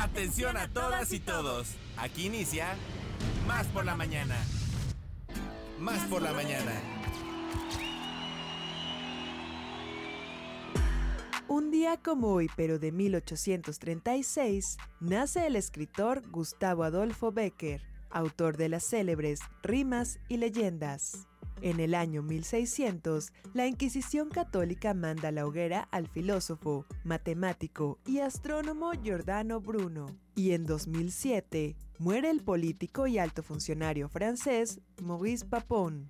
Atención a todas y todos. Aquí inicia Más por la mañana. Más por la mañana. Un día como hoy, pero de 1836, nace el escritor Gustavo Adolfo Becker, autor de las célebres Rimas y Leyendas. En el año 1600, la Inquisición católica manda a la hoguera al filósofo, matemático y astrónomo Giordano Bruno. Y en 2007, muere el político y alto funcionario francés Maurice Papon.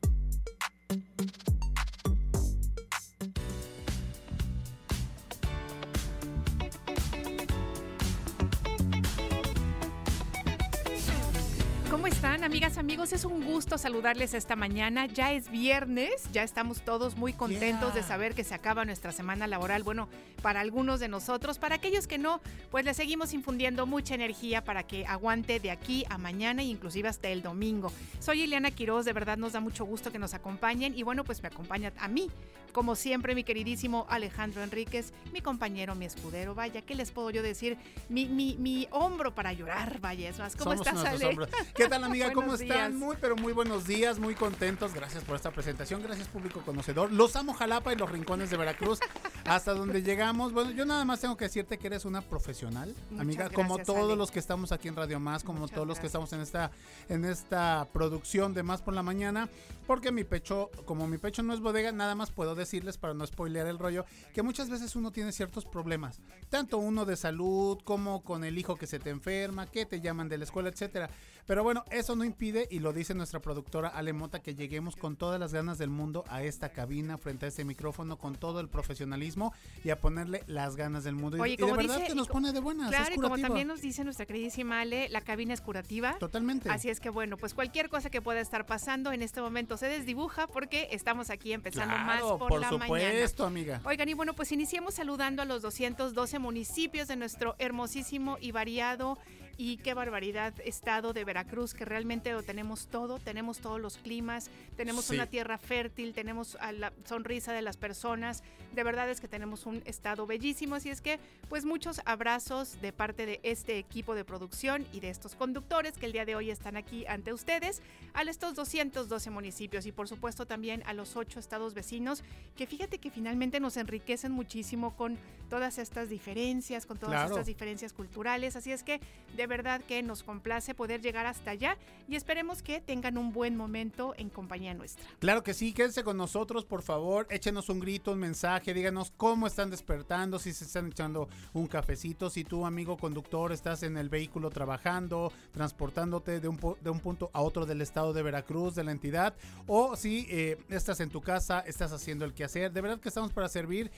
Están, amigas, amigos? Es un gusto saludarles esta mañana. Ya es viernes, ya estamos todos muy contentos de saber que se acaba nuestra semana laboral. Bueno, para algunos de nosotros, para aquellos que no, pues le seguimos infundiendo mucha energía para que aguante de aquí a mañana e inclusive hasta el domingo. Soy Ileana Quiroz, de verdad nos da mucho gusto que nos acompañen y bueno, pues me acompaña a mí, como siempre, mi queridísimo Alejandro Enríquez, mi compañero, mi escudero. Vaya, ¿qué les puedo yo decir? Mi, mi, mi hombro para llorar, vaya, es más. ¿Cómo Somos estás, Ale? hombros. ¿Qué tal, amiga? ¿Cómo están? Muy, pero muy buenos días, muy contentos. Gracias por esta presentación. Gracias, público conocedor. Los amo Jalapa y los rincones de Veracruz. hasta donde llegamos. Bueno, yo nada más tengo que decirte que eres una profesional, Muchas amiga, como todos Ale. los que estamos aquí en Radio Más, como Muchas todos los que estamos en esta, en esta producción de Más por la Mañana. Porque mi pecho, como mi pecho no es bodega, nada más puedo decirles para no spoilear el rollo, que muchas veces uno tiene ciertos problemas. Tanto uno de salud, como con el hijo que se te enferma, que te llaman de la escuela, etcétera. Pero bueno, eso no impide, y lo dice nuestra productora Ale Mota, que lleguemos con todas las ganas del mundo a esta cabina, frente a este micrófono, con todo el profesionalismo y a ponerle las ganas del mundo. Y- Oye, y, de verdad dice- que nos pone de buenas. Claro, es y como también nos dice nuestra queridísima Ale, la cabina es curativa. Totalmente. Así es que bueno, pues cualquier cosa que pueda estar pasando en este momento se desdibuja porque estamos aquí empezando más por, por la mañana. supuesto, amiga. Oigan, y bueno, pues iniciemos saludando a los 212 municipios de nuestro hermosísimo y variado y qué barbaridad estado de Veracruz, que realmente lo tenemos todo, tenemos todos los climas, tenemos Sí. una tierra fértil, tenemos a la sonrisa de las personas, de verdad es que tenemos un estado bellísimo, así es que pues muchos abrazos de parte de este equipo de producción y de estos conductores que el día de hoy están aquí ante ustedes, a estos 212 municipios y por supuesto también a los ocho estados vecinos, que fíjate que finalmente nos enriquecen muchísimo con todas estas diferencias, con todas Claro. estas diferencias culturales, así es que de verdad que nos complace poder llegar hasta allá y esperemos que tengan un buen momento en compañía nuestra. Claro que sí, quédense con nosotros, por favor, échenos un grito, un mensaje, díganos cómo están despertando, si se están echando un cafecito, si tú, amigo conductor, estás en el vehículo trabajando, transportándote de un, de un punto a otro del estado de Veracruz, de la entidad, o si eh, estás en tu casa, estás haciendo el quehacer. De verdad que estamos para servir,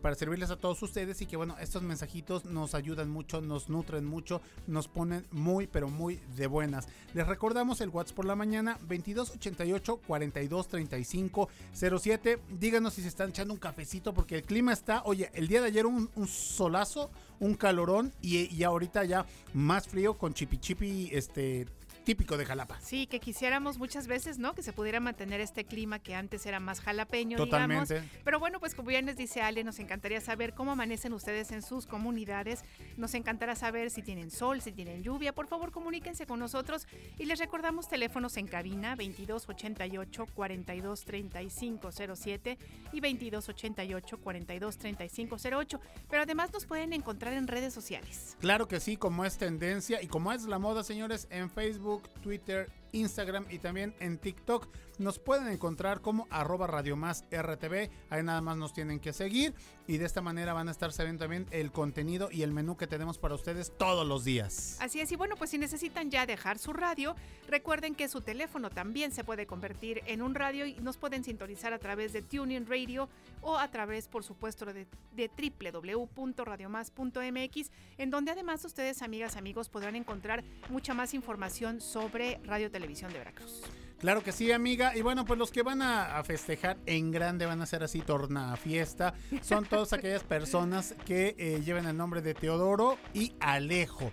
para servirles a todos ustedes y que, bueno, estos mensajitos nos ayudan mucho, nos nutren mucho, nos ponen muy, pero muy de buenas. Les recordamos el WhatsApp por la mañana 2288 4235 07. Díganos si se están echando un cafecito porque el clima está, oye, el día de ayer un, solazo, un calorón y, y ahorita ya más frío con chipi chipi, este típico de Jalapa. Sí, que quisiéramos muchas veces, ¿no? Que se pudiera mantener este clima que antes era más jalapeño, Totalmente. digamos. Pero bueno, pues como bien les dice Ale, nos encantaría saber cómo amanecen ustedes en sus comunidades. Nos encantará saber si tienen sol, si tienen lluvia. Por favor, comuníquense con nosotros y les recordamos teléfonos en cabina 2288 423507 y 2288 423508. Pero además nos pueden encontrar en redes sociales. Claro que sí, como es tendencia y como es la moda, señores, en Facebook, Twitter, Instagram y también en TikTok. Nos pueden encontrar como arroba Radio RTV. Ahí nada más nos tienen que seguir y de esta manera van a estar sabiendo también el contenido y el menú que tenemos para ustedes todos los días. Así es, y bueno, pues si necesitan ya dejar su radio, recuerden que su teléfono también se puede convertir en un radio y nos pueden sintonizar a través de Tuning Radio o a través, por supuesto, de, de www.radiomás.mx, en donde además ustedes, amigas, amigos, podrán encontrar mucha más información sobre Radio Televisión de Veracruz. Claro que sí, amiga. Y bueno, pues los que van a, festejar en grande van a ser así torna fiesta. Son todas aquellas personas que eh, lleven el nombre de Teodoro y Alejo.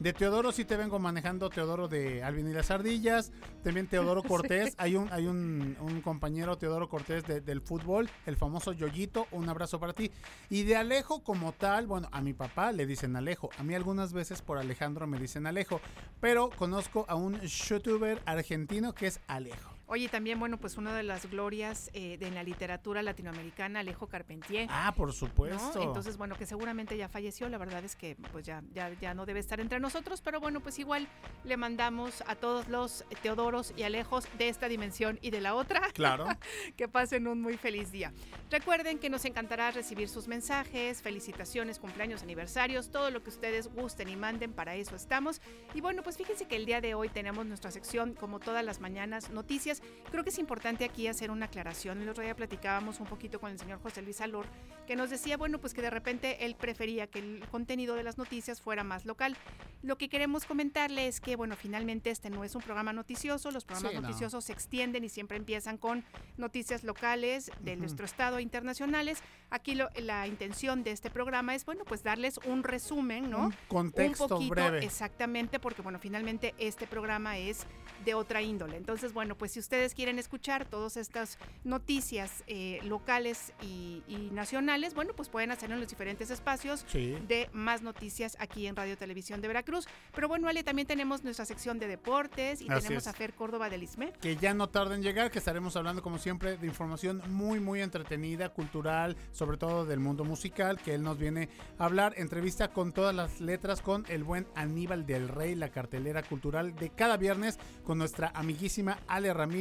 De Teodoro sí te vengo manejando Teodoro de Alvin y las Ardillas, también Teodoro Cortés, hay un hay un, un compañero Teodoro Cortés de- del fútbol, el famoso Yoyito, un abrazo para ti. Y de Alejo como tal, bueno, a mi papá le dicen Alejo, a mí algunas veces por Alejandro me dicen Alejo, pero conozco a un youtuber argentino que es Alejo. Oye, también, bueno, pues una de las glorias eh, de la literatura latinoamericana, Alejo Carpentier. Ah, por ¿no? supuesto. Entonces, bueno, que seguramente ya falleció, la verdad es que pues ya, ya, ya no debe estar entre nosotros, pero bueno, pues igual le mandamos a todos los Teodoros y Alejos de esta dimensión y de la otra Claro. que pasen un muy feliz día. Recuerden que nos encantará recibir sus mensajes, felicitaciones, cumpleaños, aniversarios, todo lo que ustedes gusten y manden, para eso estamos. Y bueno, pues fíjense que el día de hoy tenemos nuestra sección, como todas las mañanas, noticias. Creo que es importante aquí hacer una aclaración. El otro día platicábamos un poquito con el señor José Luis Alor, que nos decía, bueno, pues que de repente él prefería que el contenido de las noticias fuera más local. Lo que queremos comentarle es que, bueno, finalmente este no es un programa noticioso, los programas Sí, no. noticiosos se extienden y siempre empiezan con noticias locales de Ujú. nuestro estado e internacionales. Aquí lo- la intención de este programa es, bueno, pues darles un resumen, ¿no? Un contexto un poquito, breve. exactamente, porque bueno, finalmente este programa es de otra índole. Entonces, bueno, pues si ustedes quieren escuchar todas estas noticias eh, locales y, y nacionales, bueno, pues pueden hacerlo en los diferentes espacios Sí. de más noticias aquí en Radio Televisión de Veracruz. Pero bueno, Ale, también tenemos nuestra sección de deportes y Así tenemos es. a Fer Córdoba del ISME. que ya no tarda en llegar, que estaremos hablando como siempre de información muy muy entretenida, cultural, sobre todo del mundo musical, que él nos viene a hablar, entrevista con todas las letras con el buen Aníbal del Rey, la cartelera cultural de cada viernes con nuestra amiguísima Ale Ramírez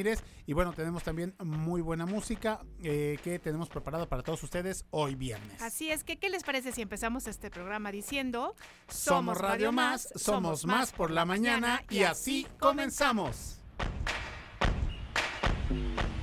y bueno, tenemos también muy buena música eh, que tenemos preparada para todos ustedes hoy viernes. Así es que, ¿qué les parece si empezamos este programa diciendo... Somos Radio Más, somos más por la mañana y así comenzamos. ¿Un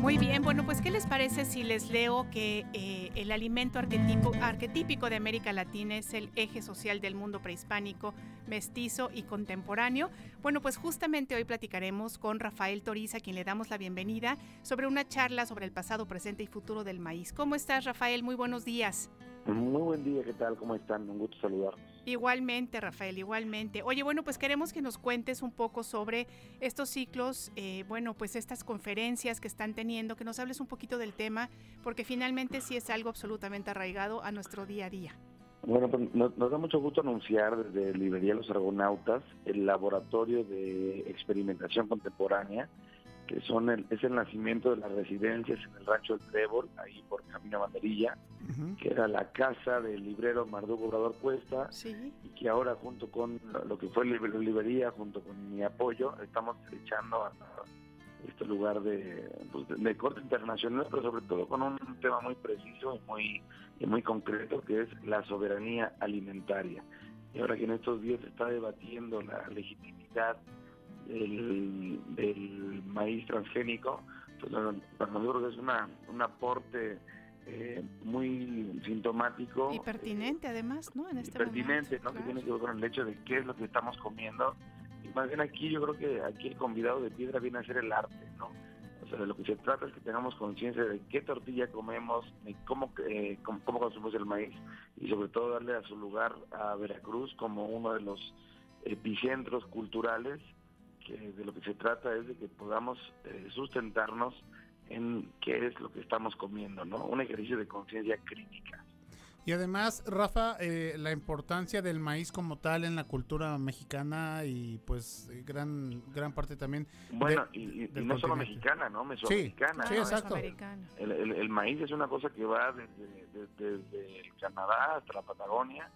Muy bien, bueno, pues ¿qué les parece si les leo que eh, el alimento arquetipo- arquetípico de América Latina es el eje social del mundo prehispánico, mestizo y contemporáneo? Bueno, pues justamente hoy platicaremos con Rafael Toriz, a quien le damos la bienvenida, sobre una charla sobre el pasado, presente y futuro del maíz. ¿Cómo estás, Rafael? Muy buenos días. Muy buen día, ¿qué tal? ¿Cómo están? Un gusto saludarlos. Igualmente, Rafael, igualmente. Oye, bueno, pues queremos que nos cuentes un poco sobre estos ciclos, eh, bueno, pues estas conferencias que están teniendo, que nos hables un poquito del tema, porque finalmente sí es algo absolutamente arraigado a nuestro día a día. Bueno, pues nos, nos da mucho gusto anunciar desde Librería Los Argonautas el laboratorio de experimentación contemporánea, que son el, es el nacimiento de las residencias en el Rancho del Trébol, ahí por Camino Banderilla, que era la casa del librero Mardugo Obrador Cuesta, Sí, y que ahora junto con lo- que fue la librería, junto con mi apoyo, estamos echando a este lugar de, pues, de- de corte internacional, pero sobre todo con un tema muy preciso y muy, y muy concreto, que es la soberanía alimentaria. Y ahora que en estos días se está debatiendo la legitimidad del, del maíz transgénico, pues para nosotros es una, un aporte eh, muy sintomático. y pertinente además, ¿no? En y este pertinente, momento, ¿no? Que tiene que ver con el hecho de qué es lo que estamos comiendo. Y más bien aquí yo creo que aquí el convidado de piedra viene a ser el arte, ¿no? O sea, de lo que se trata es que tengamos conciencia de qué tortilla comemos, de cómo, eh, cómo, cómo consumimos el maíz y sobre todo darle a su lugar a Veracruz como uno de los epicentros culturales, que de lo que se trata es de que podamos eh, sustentarnos en qué es lo que estamos comiendo, ¿no? Un ejercicio de conciencia crítica. Y además, Rafa, eh, la importancia del maíz como tal en la cultura mexicana y pues eh, gran gran parte también. Bueno, de- y, y- y del no solo mexicana, ¿no? Mesoamericana. Sí, ¿no? exacto. El, el- el maíz es una cosa que va desde, desde- desde el Canadá hasta la Patagonia,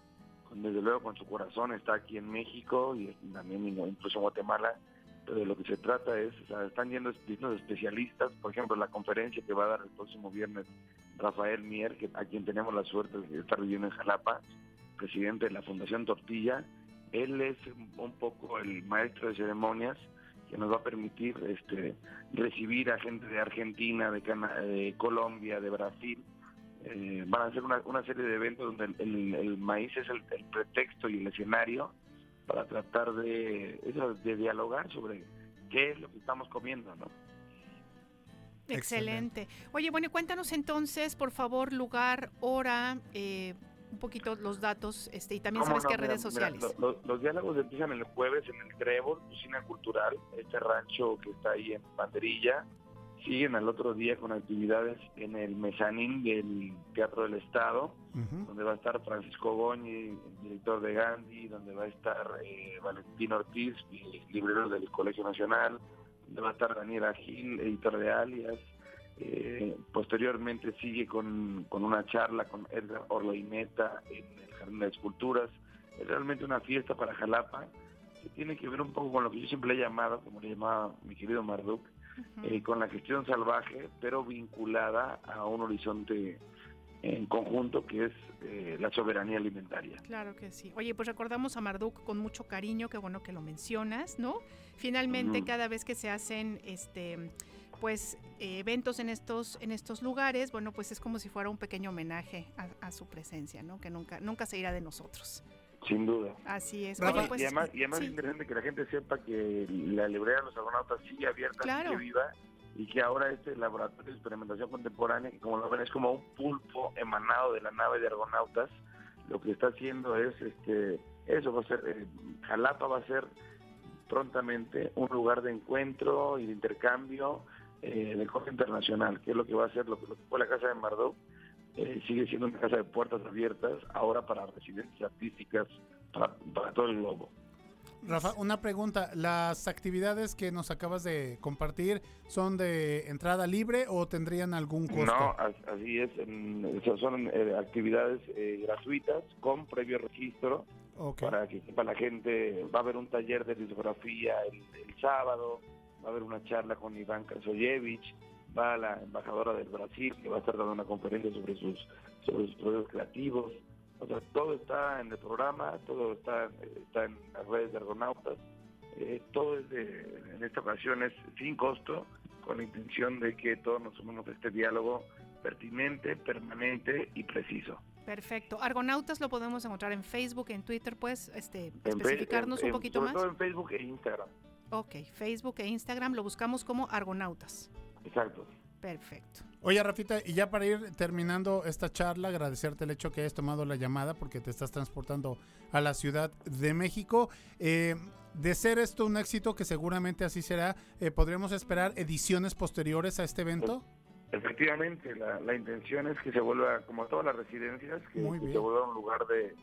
con- desde luego con su corazón está aquí en México y también incluso en Guatemala, de lo que se trata es, están yendo distintos especialistas, por ejemplo, la conferencia que va a dar el próximo viernes Rafael Mier, que, a quien tenemos la suerte de estar viviendo en Jalapa, presidente de la Fundación Tortilla. Él es un poco el maestro de ceremonias que nos va a permitir este, recibir a gente de Argentina, de, Cana- de Colombia, de Brasil. Eh, van a hacer una, una serie de eventos donde el, maíz es el pretexto y el escenario para tratar de, eso, de dialogar sobre qué es lo que estamos comiendo, ¿no? Excelente. Oye, bueno, cuéntanos entonces, por favor, lugar, hora, eh, un poquito los datos, este, y también ¿Cómo sabes no? qué redes mira, sociales. lo- lo- los diálogos empiezan el jueves en el Trébol, Cocina Cultural, este rancho que está ahí en Banderilla. Siguen al otro día con actividades en el mezanín del Teatro del Estado, donde va a estar Francisco Goñi, el director de Gandhi, donde va a estar eh, Valentín Ortiz, librero del Colegio Nacional, donde va a estar Daniela Gil, editor de Alias. Eh, posteriormente sigue con, con una charla con Edgar Orloineta en el Jardín de Esculturas. Es realmente una fiesta para Jalapa que tiene que ver un poco con lo que yo siempre he llamado, como le llamaba mi querido Marduk, Eh, con la gestión salvaje, pero vinculada a un horizonte en conjunto que es eh, la soberanía alimentaria. Claro que sí. Oye, pues recordamos a Marduk con mucho cariño, qué bueno que lo mencionas, ¿no? Finalmente, cada vez que se hacen este pues eh, eventos en estos en estos lugares, bueno, pues es como si fuera un pequeño homenaje a, a su presencia, ¿no? Que nunca nunca se irá de nosotros. Sin duda. Así es. Pues y además, y además sí. es interesante que la gente sepa que la librería de los argonautas sigue abierta, Claro. sigue viva, y que ahora este laboratorio de experimentación contemporánea, que como lo ven es como un pulpo emanado de la nave de argonautas, lo que está haciendo es, este, eso va a ser, eh, Jalapa va a ser prontamente un lugar de encuentro y de intercambio eh, de corte internacional, que es lo que va a ser lo que, lo que fue la casa de Mardot, eh, sigue siendo una casa de puertas abiertas, ahora para residencias artísticas, para, para todo el globo. Rafa, una pregunta. ¿Las actividades que nos acabas de compartir son de entrada libre o tendrían algún costo? No, as- así es. son eh, actividades eh, gratuitas con previo registro para que sepa la gente. Va a haber un taller de litografía el, el sábado, va a haber una charla con Iván Krasoyevich, va la embajadora del Brasil que va a estar dando una conferencia sobre sus sobre sus procesos creativos. O sea, todo está en el programa, todo está, está en las redes de Argonautas. Eh, todo es de, en esta ocasión es sin costo, con la intención de que todos nos sumemos a este diálogo pertinente, permanente y preciso. Perfecto. Argonautas lo podemos encontrar en Facebook, en Twitter, pues, este, especificarnos en- un poquito sobre más. todo en Facebook e Instagram. Ok, Facebook e Instagram lo buscamos como Argonautas. Exacto. Perfecto. Oye, Rafita, y ya para ir terminando esta charla, agradecerte el hecho que hayas tomado la llamada porque te estás transportando a la Ciudad de México. Eh, de ser esto un éxito, que seguramente así será, eh, ¿podríamos esperar ediciones posteriores a este evento? Efectivamente, la, la intención es que se vuelva, como todas las residencias, que, Muy que bien. se vuelva un lugar de,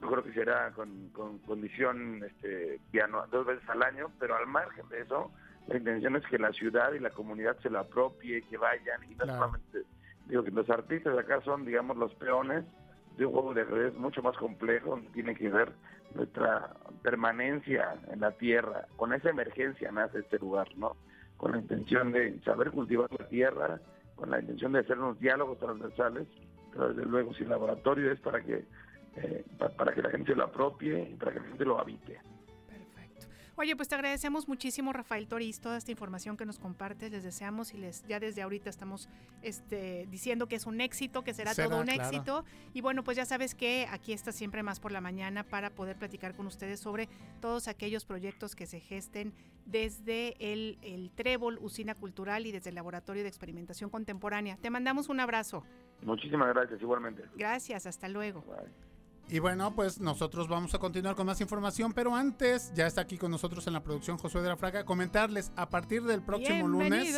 yo creo que será con, con condición este, ya no- dos veces al año, pero al margen de eso, la intención es que la ciudad y la comunidad se la apropie, que vayan, y no Claro. solamente, digo que los artistas de acá son, digamos, los peones de un juego de ajedrez mucho más complejo, donde tiene que ver nuestra permanencia en la tierra. Con esa emergencia nace este lugar, ¿no? Con la intención de saber cultivar la tierra, con la intención de hacer unos diálogos transversales, pero desde luego si el laboratorio es para que eh, pa- para que la gente se lo apropie y para que la gente lo habite. Oye, pues te agradecemos muchísimo, Rafael Toriz, toda esta información que nos compartes. Les deseamos y les ya desde ahorita estamos este, diciendo que es un éxito, que será, Será, todo un claro. éxito. Y bueno, pues ya sabes que aquí está siempre más por la mañana para poder platicar con ustedes sobre todos aquellos proyectos que se gesten desde el, el Trébol, Usina Cultural y desde el Laboratorio de Experimentación Contemporánea. Te mandamos un abrazo. Muchísimas gracias, igualmente. Gracias, hasta luego. Bye. Y bueno, pues nosotros vamos a continuar con más información, pero antes, ya está aquí con nosotros en la producción Josué de la Fraga, comentarles, a partir del próximo lunes...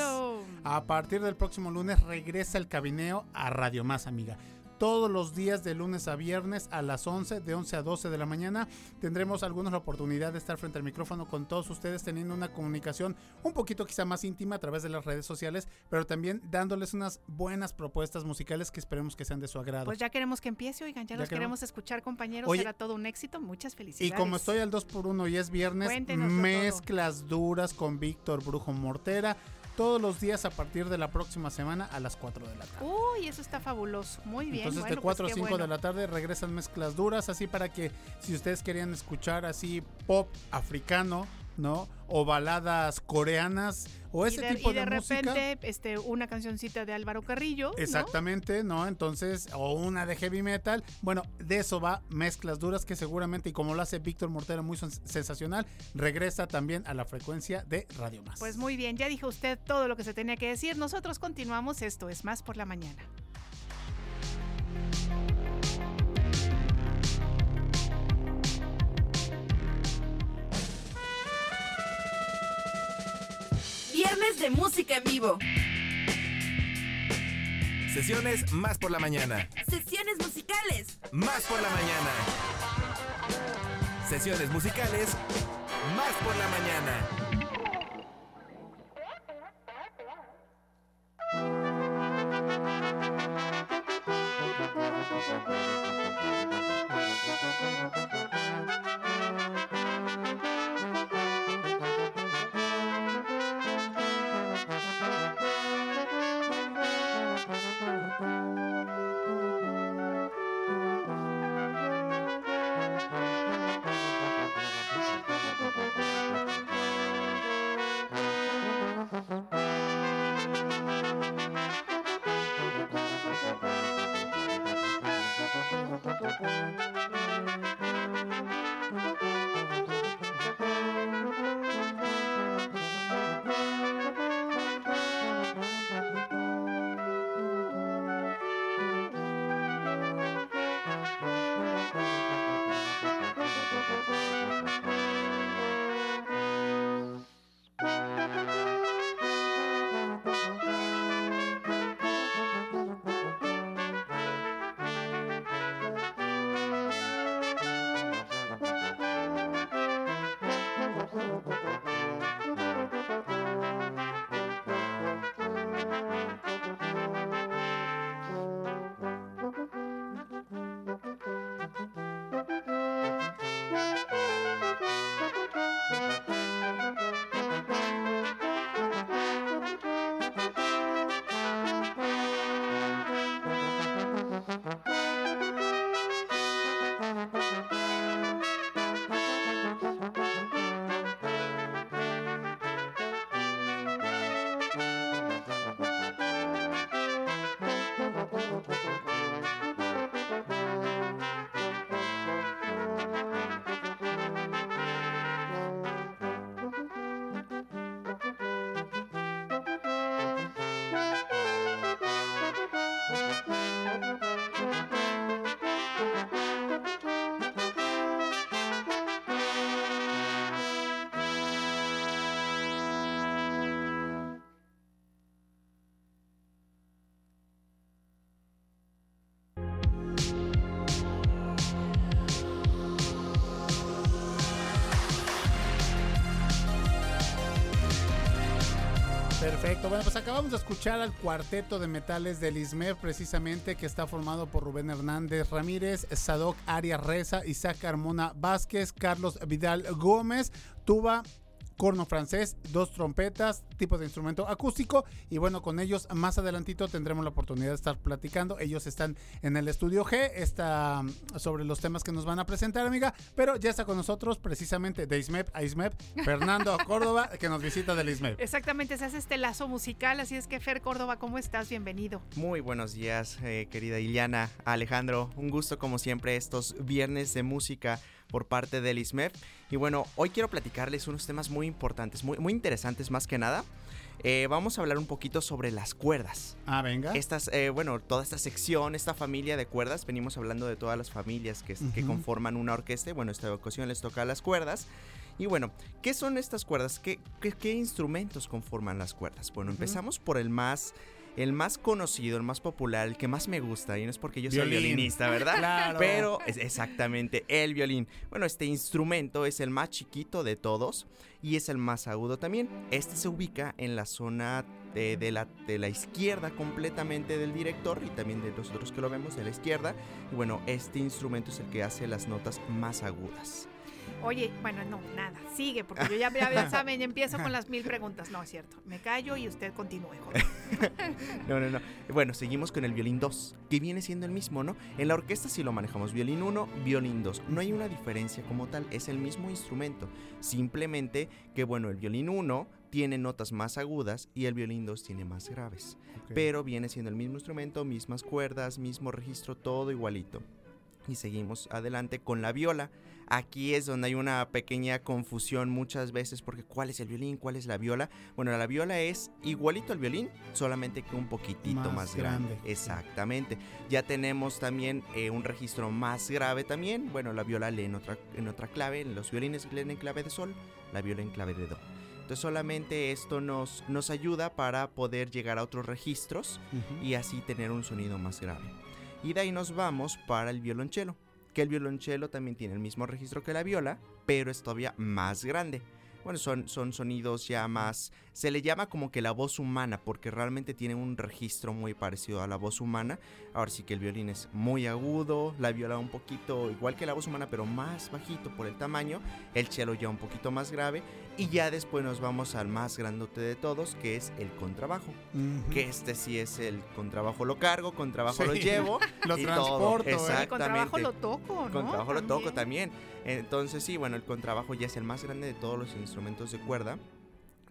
A partir del próximo lunes regresa el cabineo a Radio Más, amiga. Todos los días de lunes a viernes a las 11, de 11 a 12 de la mañana, tendremos algunos la oportunidad de estar frente al micrófono con todos ustedes, teniendo una comunicación un poquito quizá más íntima a través de las redes sociales, pero también dándoles unas buenas propuestas musicales que esperemos que sean de su agrado. Pues ya queremos que empiece, oigan, ya, Ya los queremos. queremos escuchar, compañeros. Oye, Será todo un éxito. Muchas y felicidades. como estoy al 2 por 1 y es viernes, Cuéntenoslo todo. mezclas duras con Víctor Brujo Mortera. Todos los días a partir de la próxima semana a las 4 de la tarde. Uy, eso está fabuloso. Muy bien. Entonces bueno, de pues 4 qué a 5 bueno. de la tarde regresan mezclas duras, así para que si ustedes querían escuchar así pop africano, ¿no? O baladas coreanas o Y ese de, tipo y de, de, música. repente, este, una cancioncita de Álvaro Carrillo. ¿no? Exactamente, ¿no? Entonces, o una de heavy metal. Bueno, de eso va Mezclas Duras, que seguramente, y como lo hace Víctor Mortera muy sens- sensacional, regresa también a la frecuencia de Radio Más. Pues muy bien, ya dijo usted todo lo que se tenía que decir. Nosotros continuamos. Esto es Más por la Mañana. Viernes de música en vivo. Sesiones más por la mañana. Sesiones musicales. Más por la mañana. Sesiones musicales. Más por la mañana. Perfecto, bueno, pues acabamos de escuchar al cuarteto de metales del ISMEF, precisamente, que está formado por Rubén Hernández Ramírez, Sadoc Arias Reza, Isaac Carmona Vázquez, Carlos Vidal Gómez, tuba, corno francés, dos trompetas, tipo de instrumento acústico y bueno, con ellos más adelantito tendremos la oportunidad de estar platicando. Ellos están en el estudio G, está mm, sobre los temas que nos van a presentar, amiga, pero ya está con nosotros precisamente de ISMEP a ISMEP, Fernando Córdoba, que nos visita del ISMEP. Exactamente, se hace este lazo musical, así es que Fer Córdoba, ¿cómo estás? Bienvenido. Muy buenos días, eh, querida Iliana, Alejandro. Un gusto como siempre estos viernes de música por parte del ISMEF. Y bueno, hoy quiero platicarles unos temas muy importantes, muy, muy interesantes más que nada. Eh, vamos a hablar un poquito sobre las cuerdas. Ah, venga. Estas, eh, bueno, toda esta sección, esta familia de cuerdas, venimos hablando de todas las familias que, que conforman una orquesta. Bueno, esta ocasión les toca las cuerdas. Y bueno, ¿qué son estas cuerdas? ¿Qué, qué, qué instrumentos conforman las cuerdas? Bueno, empezamos por el más, el más conocido, el más popular, el que más me gusta. Y no es porque yo soy Violín. violinista, ¿verdad? Claro. Pero es exactamente el violín. Bueno, este instrumento es el más chiquito de todos y es el más agudo también. Este se ubica en la zona de, de la, de la izquierda completamente del director y también de nosotros que lo vemos de la izquierda. Y bueno, este instrumento es el que hace las notas más agudas. Oye, bueno, no, nada, sigue, porque yo ya, ya, ya saben, empiezo con las mil preguntas. No, es cierto, me callo y usted continúe. No, no, no. Bueno, seguimos con el violín 2, que viene siendo el mismo, ¿no? En la orquesta sí lo manejamos violín 1, violín 2. No hay una diferencia como tal, es el mismo instrumento. Simplemente que, bueno, el violín 1 tiene notas más agudas y el violín 2 tiene más graves. Pero viene siendo el mismo instrumento, mismas cuerdas, mismo registro, todo igualito. Y seguimos adelante con la viola. Aquí es donde hay una pequeña confusión muchas veces porque ¿cuál es el violín? ¿Cuál es la viola? Bueno, la viola es igualito al violín, solamente que un poquitito Más más, grande. grande. Exactamente. Ya tenemos también eh, un registro más grave también. Bueno, la viola lee en otra, en otra clave, los violines leen en clave de sol, la viola en clave de do. Entonces solamente esto nos, nos ayuda para poder llegar a otros registros Ujú. y así tener un sonido más grave. Y de ahí nos vamos para el violonchelo, que el violonchelo también tiene el mismo registro que la viola, pero es todavía más grande. Bueno, son, son sonidos ya más... Se le llama como que la voz humana, porque realmente tiene un registro muy parecido a la voz humana. Ahora sí que el violín es muy agudo, la viola un poquito igual que la voz humana, pero más bajito por el tamaño, el cello ya un poquito más grave, y ya después nos vamos al más grandote de todos, que es el contrabajo que este sí es el contrabajo lo cargo, contrabajo lo llevo. Lo y todo. transporto, ¿eh? Y con trabajo Exactamente. lo toco, ¿no? Con trabajo lo toco también. Entonces sí, bueno, el contrabajo ya es el más grande de todos los instrumentos de cuerda.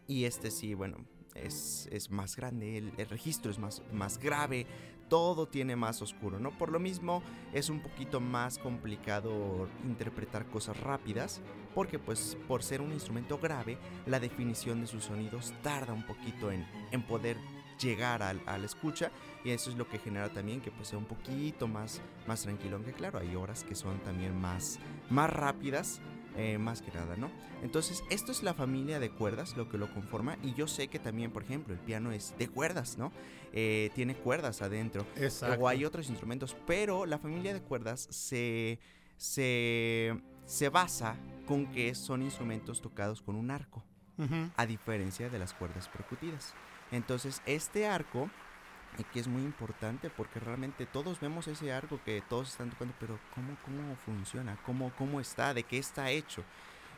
Y este sí, bueno, es, es más grande, el, registro es más, más grave, todo tiene más oscuro, ¿no? Por lo mismo es un poquito más complicado interpretar cosas rápidas, porque pues por ser un instrumento grave, la definición de sus sonidos tarda un poquito en, en poder llegar al, a la escucha y eso es lo que genera también que pues sea un poquito más, más tranquilo, aunque claro, hay horas que son también más, más rápidas, eh, más que nada, ¿no? Entonces, esto es la familia de cuerdas, lo que lo conforma, y yo sé que también, por ejemplo, el piano es de cuerdas, ¿no? Eh, tiene cuerdas adentro, Exacto. o hay otros instrumentos, pero la familia de cuerdas se, se, se basa con que son instrumentos tocados con un arco a diferencia de las cuerdas percutidas. Entonces, este arco, eh, que es muy importante porque realmente todos vemos ese arco que todos están tocando, pero ¿cómo, cómo funciona? ¿Cómo, ¿Cómo está? ¿De qué está hecho?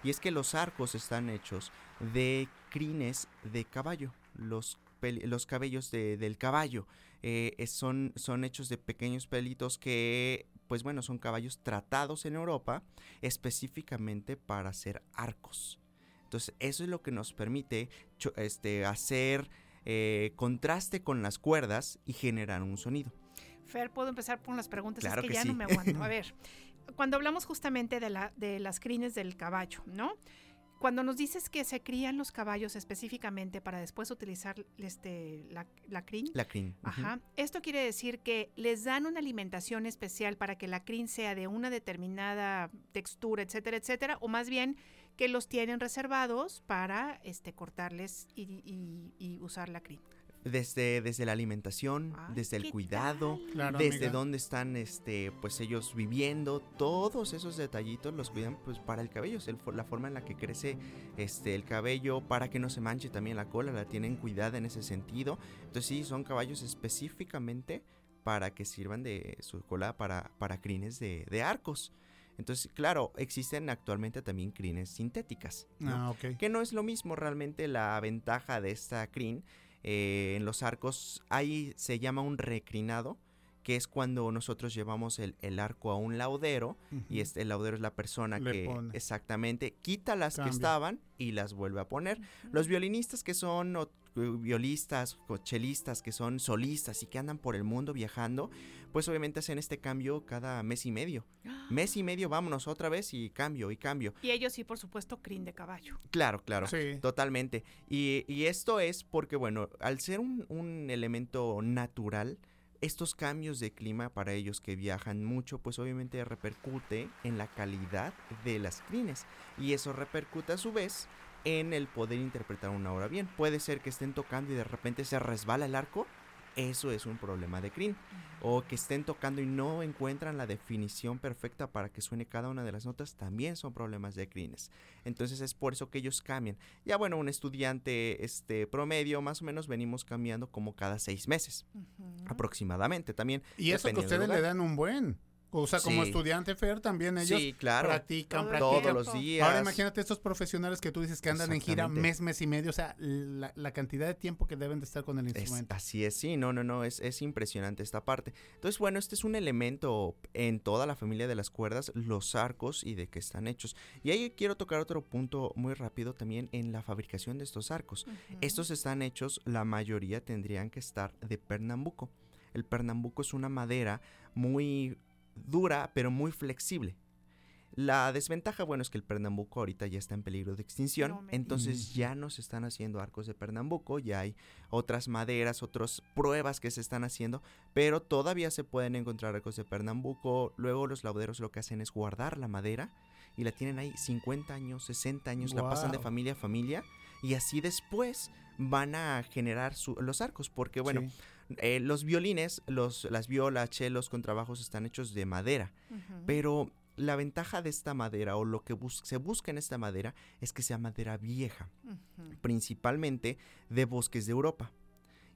Y es que los arcos están hechos de crines de caballo, los, los cabellos de- del caballo. eh, son, son hechos de pequeños pelitos que, pues bueno, son caballos tratados en Europa específicamente para hacer arcos. Entonces, eso es lo que nos permite este, hacer eh, contraste con las cuerdas y generar un sonido. Fer, ¿puedo empezar con las preguntas? Claro es que, que ya sí. no me aguanto. A ver, cuando hablamos justamente de, la, de las crines del caballo, ¿no? Cuando nos dices que se crían los caballos específicamente para después utilizar este, la, la crin, La crin. Ajá. Esto quiere decir que les dan una alimentación especial para que la crin sea de una determinada textura, etcétera, etcétera, o más bien que los tienen reservados para este cortarles y, y- y usar la crin. Desde, desde la alimentación, Ay, desde el ¿qué cuidado? Claro, desde amiga. dónde están este pues ellos viviendo todos esos detallitos los cuidan pues para el cabello es el la forma en la que crece este el cabello para que no se manche también la cola la tienen cuidada en ese sentido entonces sí son caballos específicamente para que sirvan de su cola para para crines de, de arcos entonces claro existen actualmente también crines sintéticas ¿no? Ah, ok. que no es lo mismo realmente la ventaja de esta crin. eh, en los arcos ahí se llama un recrinado, que es cuando nosotros llevamos el, el arco a un laudero y este el laudero es la persona Le que pone. exactamente quita las Cambia. que estaban y las vuelve a poner. Los violinistas que son violistas o chelistas que son solistas y que andan por el mundo viajando, pues obviamente hacen este cambio cada mes y medio. Mes y medio vámonos otra vez y cambio y cambio. Y ellos sí, por supuesto, crin de caballo. Claro, claro. Sí. Totalmente. Y, y esto es porque, bueno, al ser un, un elemento natural, estos cambios de clima para ellos que viajan mucho, pues obviamente repercute en la calidad de las crines. Y eso repercute a su vez en el poder interpretar una obra bien. Puede ser que estén tocando y de repente se resbala el arco. Eso es un problema de crin. O que estén tocando y no encuentran la definición perfecta para que suene cada una de las notas. También son problemas de crines. Entonces es por eso que ellos cambian. Ya bueno, un estudiante este promedio más o menos venimos cambiando como cada seis meses aproximadamente también. Y eso que ustedes le dan un buen. O sea, como Sí. estudiante Fer, también ellos Sí, claro. practican, Todos los días. Ahora imagínate estos profesionales que tú dices que andan en gira mes, mes y medio, o sea, la, la cantidad de tiempo que deben de estar con el Es- instrumento. así es, sí, no, no, no, es, es impresionante esta parte. Entonces, bueno, este es un elemento en toda la familia de las cuerdas, los arcos y de qué están hechos. Y ahí quiero tocar otro punto muy rápido también en la fabricación de estos arcos. Estos están hechos, la mayoría tendrían que estar de pernambuco. El pernambuco es una madera muy dura, pero muy flexible. La desventaja, bueno, es que el pernambuco ahorita ya está en peligro de extinción, No entonces ya no se están haciendo arcos de pernambuco, ya hay otras maderas, otras pruebas que se están haciendo, pero todavía se pueden encontrar arcos de pernambuco. Luego los lauderos lo que hacen es guardar la madera y la tienen ahí 50 años, 60 años, la pasan de familia a familia y así después van a generar su- los arcos, porque bueno, Sí. Eh, los violines, los, las violas, chelos, contrabajos están hechos de madera, pero la ventaja de esta madera o lo que bus- se busca en esta madera es que sea madera vieja, principalmente de bosques de Europa.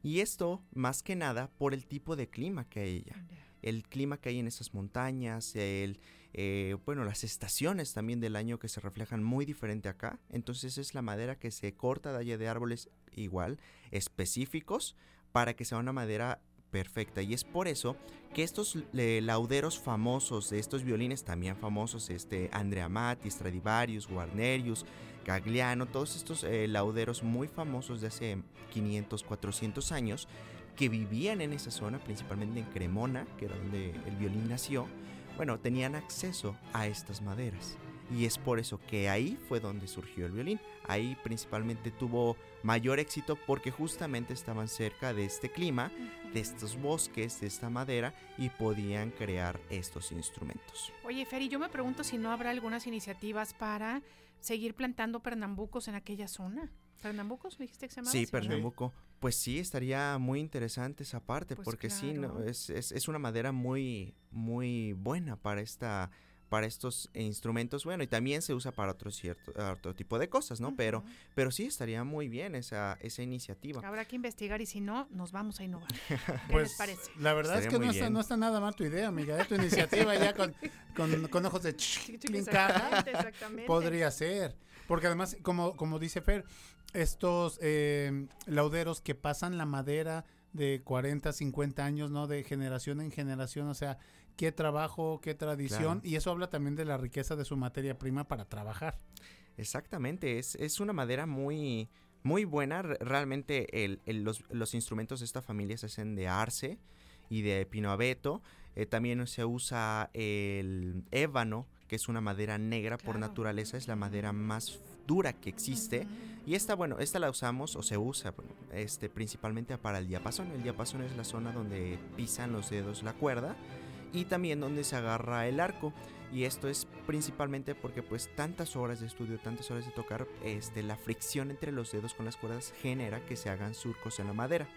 Y esto más que nada por el tipo de clima que hay ella el clima que hay en esas montañas, el, eh, bueno, las estaciones también del año que se reflejan muy diferente acá. Entonces es la madera que se corta de allá de árboles igual, específicos, para que sea una madera perfecta. Y es por eso que estos eh, lauderos famosos estos violines, también famosos, este Andrea Matti, Stradivarius, Guarnerius, Gagliano, todos estos eh, lauderos muy famosos de hace 500, 400 años, que vivían en esa zona, principalmente en Cremona, que era donde el violín nació, bueno, tenían acceso a estas maderas. Y es por eso que ahí fue donde surgió el violín. Ahí principalmente tuvo mayor éxito porque justamente estaban cerca de este clima, de estos bosques, de esta madera y podían crear estos instrumentos. Oye, Feri, yo me pregunto si no habrá algunas iniciativas para seguir plantando pernambucos en aquella zona. ¿Pernambucos me dijiste que se llamaba? Sí. Pernambuco. Pues sí, estaría muy interesante esa parte, Pues porque sí, no, es, es, es una madera muy, muy buena para esta para estos instrumentos, bueno, y también se usa para otro cierto otro tipo de cosas, ¿no? Pero pero sí estaría muy bien esa esa iniciativa. Habrá que investigar y si no, nos vamos a innovar. ¿Qué Pues les parece? la verdad es que no está, no está nada mal tu idea, amiga. ¿eh? Tu iniciativa ya con, con, con ojos de exactamente. podría ser. Porque además, como, como dice Fer, estos eh, lauderos que pasan la madera de 40, 50 años, ¿no? De generación en generación, o sea, qué trabajo, qué tradición. Claro. Y eso habla también de la riqueza de su materia prima para trabajar. Exactamente, es, es una madera muy muy buena, re- realmente el- el- los, los instrumentos de esta familia se hacen de arce y de pino abeto, eh, también se usa el ébano, que es una madera negra por naturaleza, es la madera más dura que existe. Y esta, bueno, esta la usamos o se usa bueno, este, principalmente para el diapasón. El diapasón es la zona donde pisan los dedos la cuerda y también donde se agarra el arco. Y esto es principalmente porque pues tantas horas de estudio, tantas horas de tocar, este, la fricción entre los dedos con las cuerdas genera que se hagan surcos en la madera.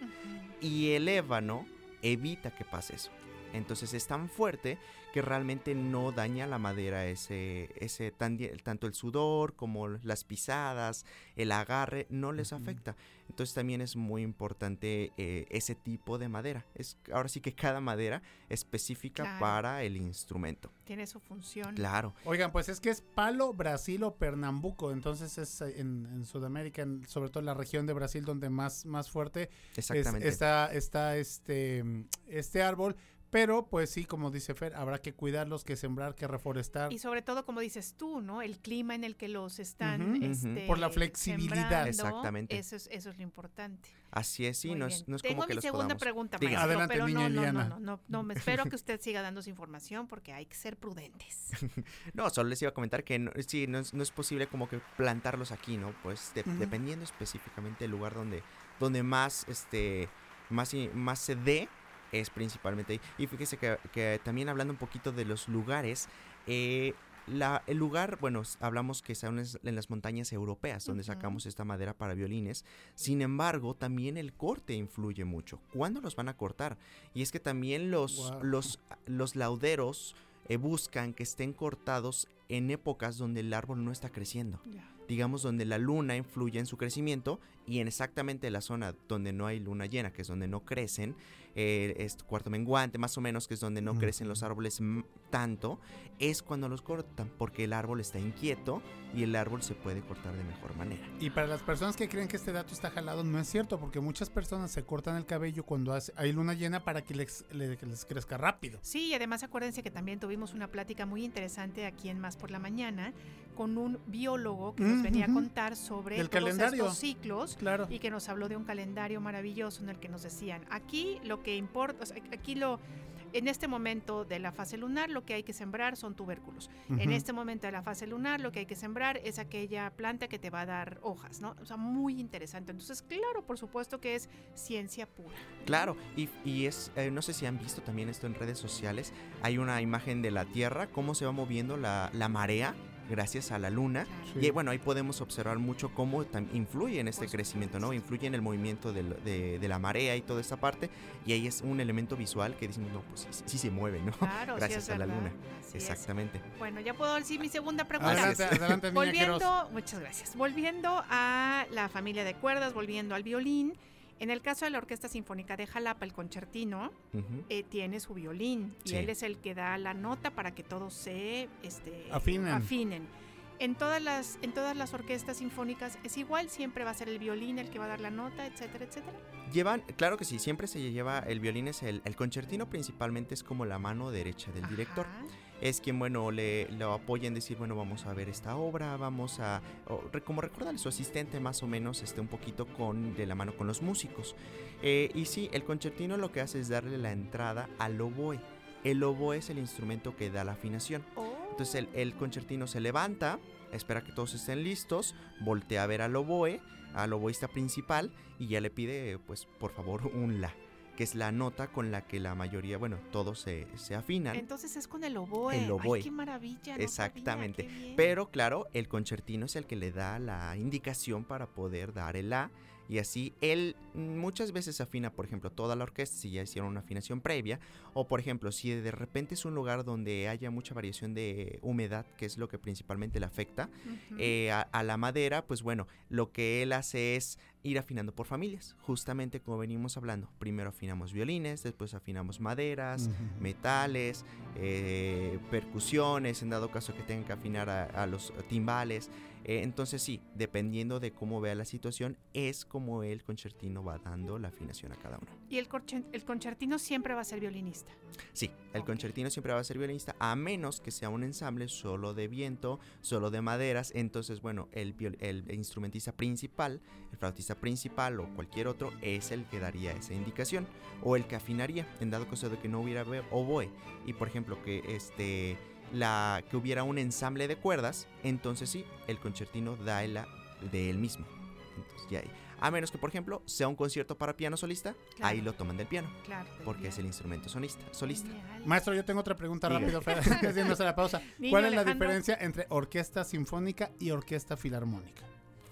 Y el ébano evita que pase eso. Entonces es tan fuerte que realmente no daña la madera ese, ese tan- tanto el sudor como las pisadas, el agarre, no les afecta. Entonces también es muy importante eh, ese tipo de madera. Es ahora sí que cada madera específica Claro. para el instrumento. Tiene su función. Claro. Oigan, pues es que es palo, Brasil o Pernambuco. Entonces es eh, en, en Sudamérica, en- sobre todo en la región de Brasil, donde más, más fuerte es- Exactamente. está, está este, este árbol. Pero, pues sí, como dice Fer, habrá que cuidarlos, que sembrar, que reforestar. Y sobre todo, como dices tú, ¿no? El clima en el que los están Ujú. Ujú. este, Por la flexibilidad. sembrando, Exactamente. Eso es, eso es lo importante. Así es, sí, no es, no es Tengo como que mi los segunda podamos. pregunta, maestro, Adelante, pero niña no, no, no, no, no, no, me espero que usted siga dando su información porque hay que ser prudentes. No, solo les iba a comentar que no, sí, no es, no es posible como que plantarlos aquí, ¿no? Pues de- Ujú. dependiendo específicamente del lugar donde, donde más, este, más, y- más se dé, es principalmente ahí. Y fíjese que, que también hablando un poquito de los lugares, eh, la, el lugar, bueno, hablamos que son es- en las montañas europeas donde sacamos esta madera para violines. Sin embargo, también el corte influye mucho. ¿Cuándo los van a cortar? Y es que también los, los, los lauderos eh, buscan que estén cortados en épocas donde el árbol no está creciendo. Digamos donde la luna influye en su crecimiento y en exactamente la zona donde no hay luna llena, que es donde no crecen, eh, es cuarto menguante, más o menos, que es donde no crecen los árboles mm, tanto, es cuando los cortan, porque el árbol está inquieto y el árbol se puede cortar de mejor manera. Y para las personas que creen que este dato está jalado, no es cierto, porque muchas personas se cortan el cabello cuando hace- hay luna llena para que les, le- que les crezca rápido. Sí, y además acuérdense que también tuvimos una plática muy interesante aquí en Más por la Mañana con un biólogo que nos Mm, venía a contar sobre Del todos calendario. estos ciclos Claro. y que nos habló de un calendario maravilloso en el que nos decían, aquí lo que importa, o sea, aquí lo en este momento de la fase lunar lo que hay que sembrar son tubérculos. En este momento de la fase lunar lo que hay que sembrar es aquella planta que te va a dar hojas, ¿no? O sea, muy interesante. Entonces, claro, por supuesto que es ciencia pura. Claro, y, y es, eh, no sé si han visto también esto en redes sociales, hay una imagen de la Tierra, cómo se va moviendo la, la marea gracias a la luna. Claro. Sí. Y bueno, ahí podemos observar mucho cómo influye en este crecimiento, ¿no? Influye en el movimiento de, de la marea y toda esta parte. Y ahí es un elemento visual que decimos, no, pues sí, sí se mueve, ¿no? Claro, sí Gracias a la verdad. luna. Así es. Exactamente. Bueno, ya puedo decir mi segunda pregunta. Adelante, adelante. Volviendo, muchas gracias. Volviendo a la familia de cuerdas, volviendo al violín. En el caso de la Orquesta Sinfónica de Jalapa, el concertino eh, tiene su violín y él es el que da la nota para que todos se este, Afinen. afinen. En todas las en todas las orquestas sinfónicas es igual, siempre va a ser el violín el que va a dar la nota, etcétera, etcétera. Llevan, claro que sí, siempre se lleva el violín, es el, el concertino principalmente es como la mano derecha del director. Es quien, bueno, le lo apoya en decir, bueno, vamos a ver esta obra, vamos a, o como recordarle su asistente más o menos, este, un poquito con, de la mano con los músicos. Eh, y sí, el concertino lo que hace es darle la entrada al oboe. El oboe es el instrumento que da la afinación. Oh, Entonces el, el concertino se levanta, espera que todos estén listos, voltea a ver al oboe, al oboísta principal, y ya le pide, pues, por favor, un la, que es la nota con la que la mayoría, bueno, todos se, se afinan. entonces es con el oboe. El oboe. Ay, qué maravilla. no Exactamente. sabía, qué bien. Pero claro, el concertino es el que le da la indicación para poder dar el La. Y así él muchas veces afina, por ejemplo, toda la orquesta si ya hicieron una afinación previa. O por ejemplo, si de repente es un lugar donde haya mucha variación de humedad, que es lo que principalmente le afecta, eh, a, a la madera, pues bueno, lo que él hace es ir afinando por familias. Justamente como venimos hablando. Primero afinamos violines, después afinamos maderas, metales, eh, percusiones, en dado caso que tengan que afinar a, a los timbales. Eh, entonces sí, dependiendo de cómo vea la situación, es como el concertino va dando la afinación a cada uno. Y el, el concertino siempre va a ser violinista. Sí, el concertino siempre va a ser violinista, a menos que sea un ensamble solo de viento, solo de maderas. Entonces, bueno, el, el instrumentista principal, el flautista principal o cualquier otro, es el que daría esa indicación o el que afinaría, en dado caso de que no hubiera oboe. Y por ejemplo, que este. La, que hubiera un ensamble de cuerdas, entonces sí, el concertino da el la de él mismo. Entonces, ya ahí. A menos que, por ejemplo, sea un concierto para piano solista, Claro. ahí lo toman del piano, Claro. porque es el instrumento sonista. solista. genial. Maestro, yo tengo otra pregunta Diga. rápido, haciéndose la pausa. Niño ¿Cuál es la diferencia entre orquesta sinfónica y orquesta filarmónica?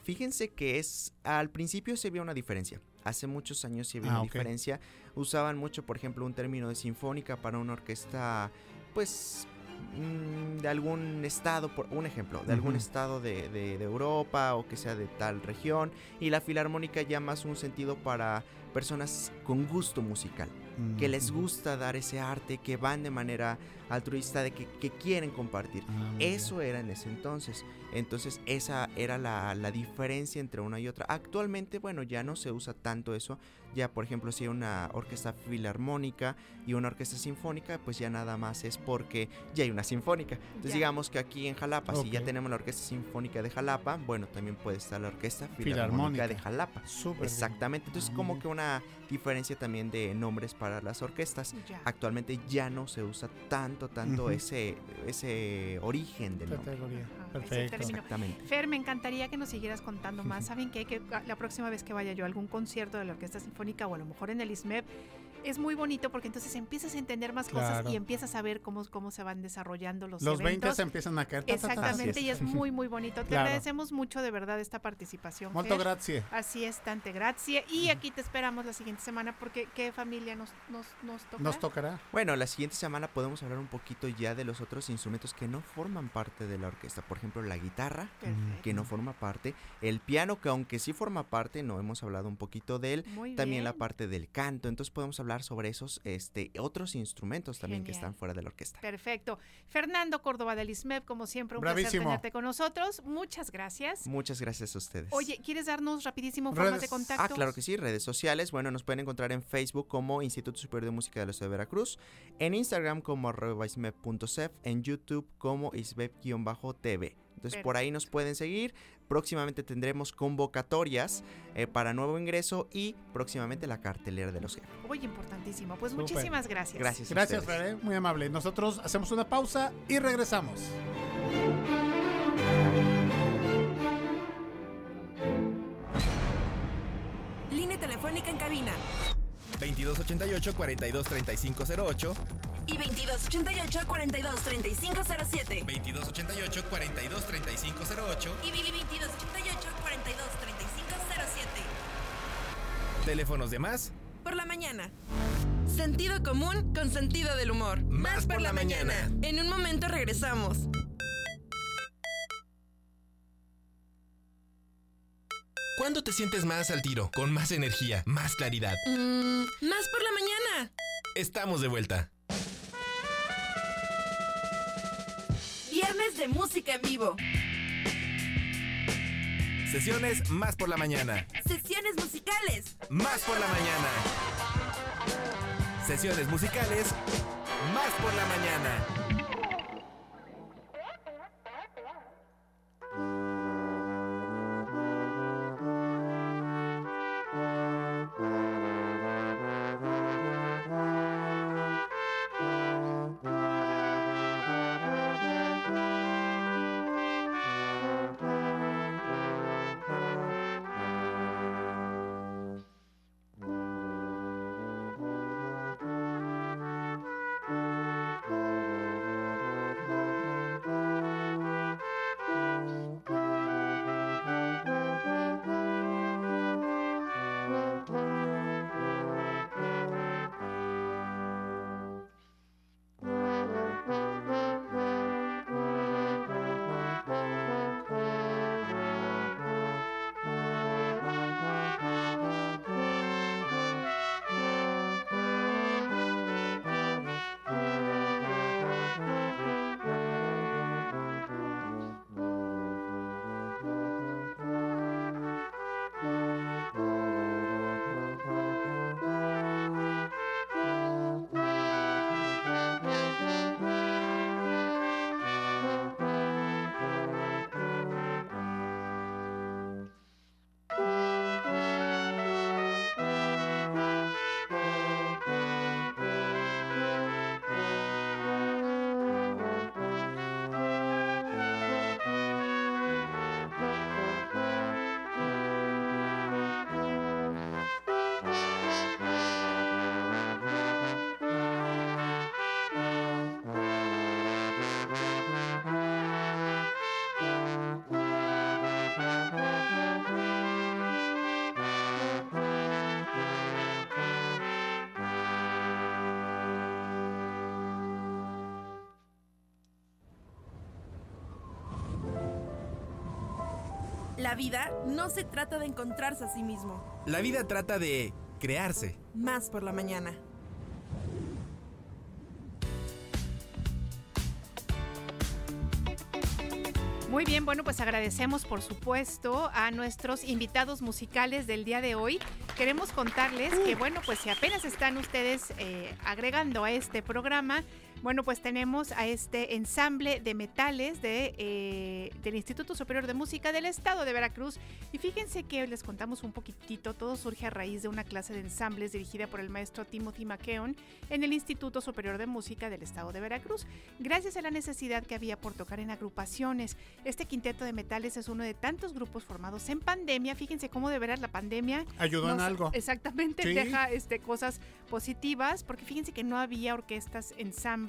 Fíjense que es al principio se veía una diferencia. Hace muchos años se veía Ah, una diferencia. Usaban mucho, por ejemplo, un término de sinfónica para una orquesta, pues de algún estado, por un ejemplo, de algún estado de, de- de Europa o que sea de tal región. Y la filarmónica ya más un sentido para personas con gusto musical, que les gusta dar ese arte, que van de manera altruista, de que, que quieren compartir. Ah. Eso era en ese entonces. Entonces esa era la, la diferencia entre una y otra. Actualmente, bueno, ya no se usa tanto eso. Ya, por ejemplo, si hay una orquesta filarmónica y una orquesta sinfónica, pues ya nada más es porque ya hay una sinfónica. Entonces Ya. digamos que aquí en Jalapa, si ya tenemos la orquesta sinfónica de Jalapa, bueno, también puede estar la orquesta Filarmónica. filarmónica de Jalapa. Súper bien. Exactamente. Entonces Ah, como bien. que una diferencia también de nombres para las orquestas. Ya. Actualmente ya no se usa tanto, tanto ese, ese origen del nombre. Categoría. Perfecto. Exactamente. Fer, me encantaría que nos siguieras contando más. ¿Saben qué? Que la próxima vez que vaya yo a algún concierto de la Orquesta Sinfónica o a lo mejor en el ISMEP, es muy bonito porque entonces empiezas a entender más Claro. cosas y empiezas a ver cómo, cómo se van desarrollando los, Los 20 eventos. se empiezan a caer. ta, ta, ta. Exactamente, Así y es muy, muy bonito. Te Claro. agradecemos mucho de verdad esta participación. Molto Fer. grazie. Así es, tante grazie. Y aquí te esperamos la siguiente semana porque ¿qué familia nos, nos, nos toca? Nos tocará. Bueno, la siguiente semana podemos hablar un poquito ya de los otros instrumentos que no forman parte de la orquesta. Por ejemplo, la guitarra, Perfecto. que no forma parte. El piano, que aunque sí forma parte, no hemos hablado un poquito de él. Muy También la bien. parte del canto. Entonces podemos hablar hablar sobre esos este, otros instrumentos también que están fuera de la orquesta. Perfecto. Fernando Córdoba del ISMEP, como siempre, un placer tenerte con nosotros. Muchas gracias. Muchas gracias a ustedes. Oye, ¿quieres darnos rapidísimo formas de Redes. contacto? Ah, claro que sí, redes sociales. Bueno, nos pueden encontrar en Facebook como Instituto Superior de Música de la Ciudad de Veracruz, en Instagram como arroba ismep.cef, en YouTube como ismep-tv. Entonces por ahí nos pueden seguir. Próximamente tendremos convocatorias eh, para nuevo ingreso y próximamente la cartelera de los jefes. Oye, importantísimo. Pues muchísimas gracias. Gracias. Gracias. Fer, ¿eh? muy amable. Nosotros hacemos una pausa y regresamos. Línea telefónica en cabina 2288-423508. y 2288-423507 2288-423508. y 2288-423507 Teléfonos de más. por la mañana. Sentido común con sentido del humor. Más por la mañana. En un momento regresamos. ¿Cuándo te sientes más al tiro? Con más energía, más claridad. Mm, más por la mañana. Estamos de vuelta. Viernes de música en vivo. Sesiones más por la mañana. Sesiones musicales. Más por la mañana. Sesiones musicales. Más por la mañana. La vida no se trata de encontrarse a sí mismo. La vida trata de crearse. Más por la mañana. Muy bien, bueno, pues agradecemos por supuesto a nuestros invitados musicales del día de hoy. Queremos contarles que, bueno, pues si apenas están ustedes eh, agregando a este programa, bueno, pues tenemos a este ensamble de metales de, eh, del Instituto Superior de Música del Estado de Veracruz. Y fíjense que les contamos un poquitito, todo surge a raíz de una clase de ensambles dirigida por el maestro Timothy McKeon en el Instituto Superior de Música del Estado de Veracruz, gracias a la necesidad que había por tocar en agrupaciones. Este quinteto de metales es uno de tantos grupos formados en pandemia. Fíjense cómo de veras la pandemia Ayudó en algo. Exactamente, Sí. deja este, cosas positivas, porque fíjense que no había orquestas, ensambles,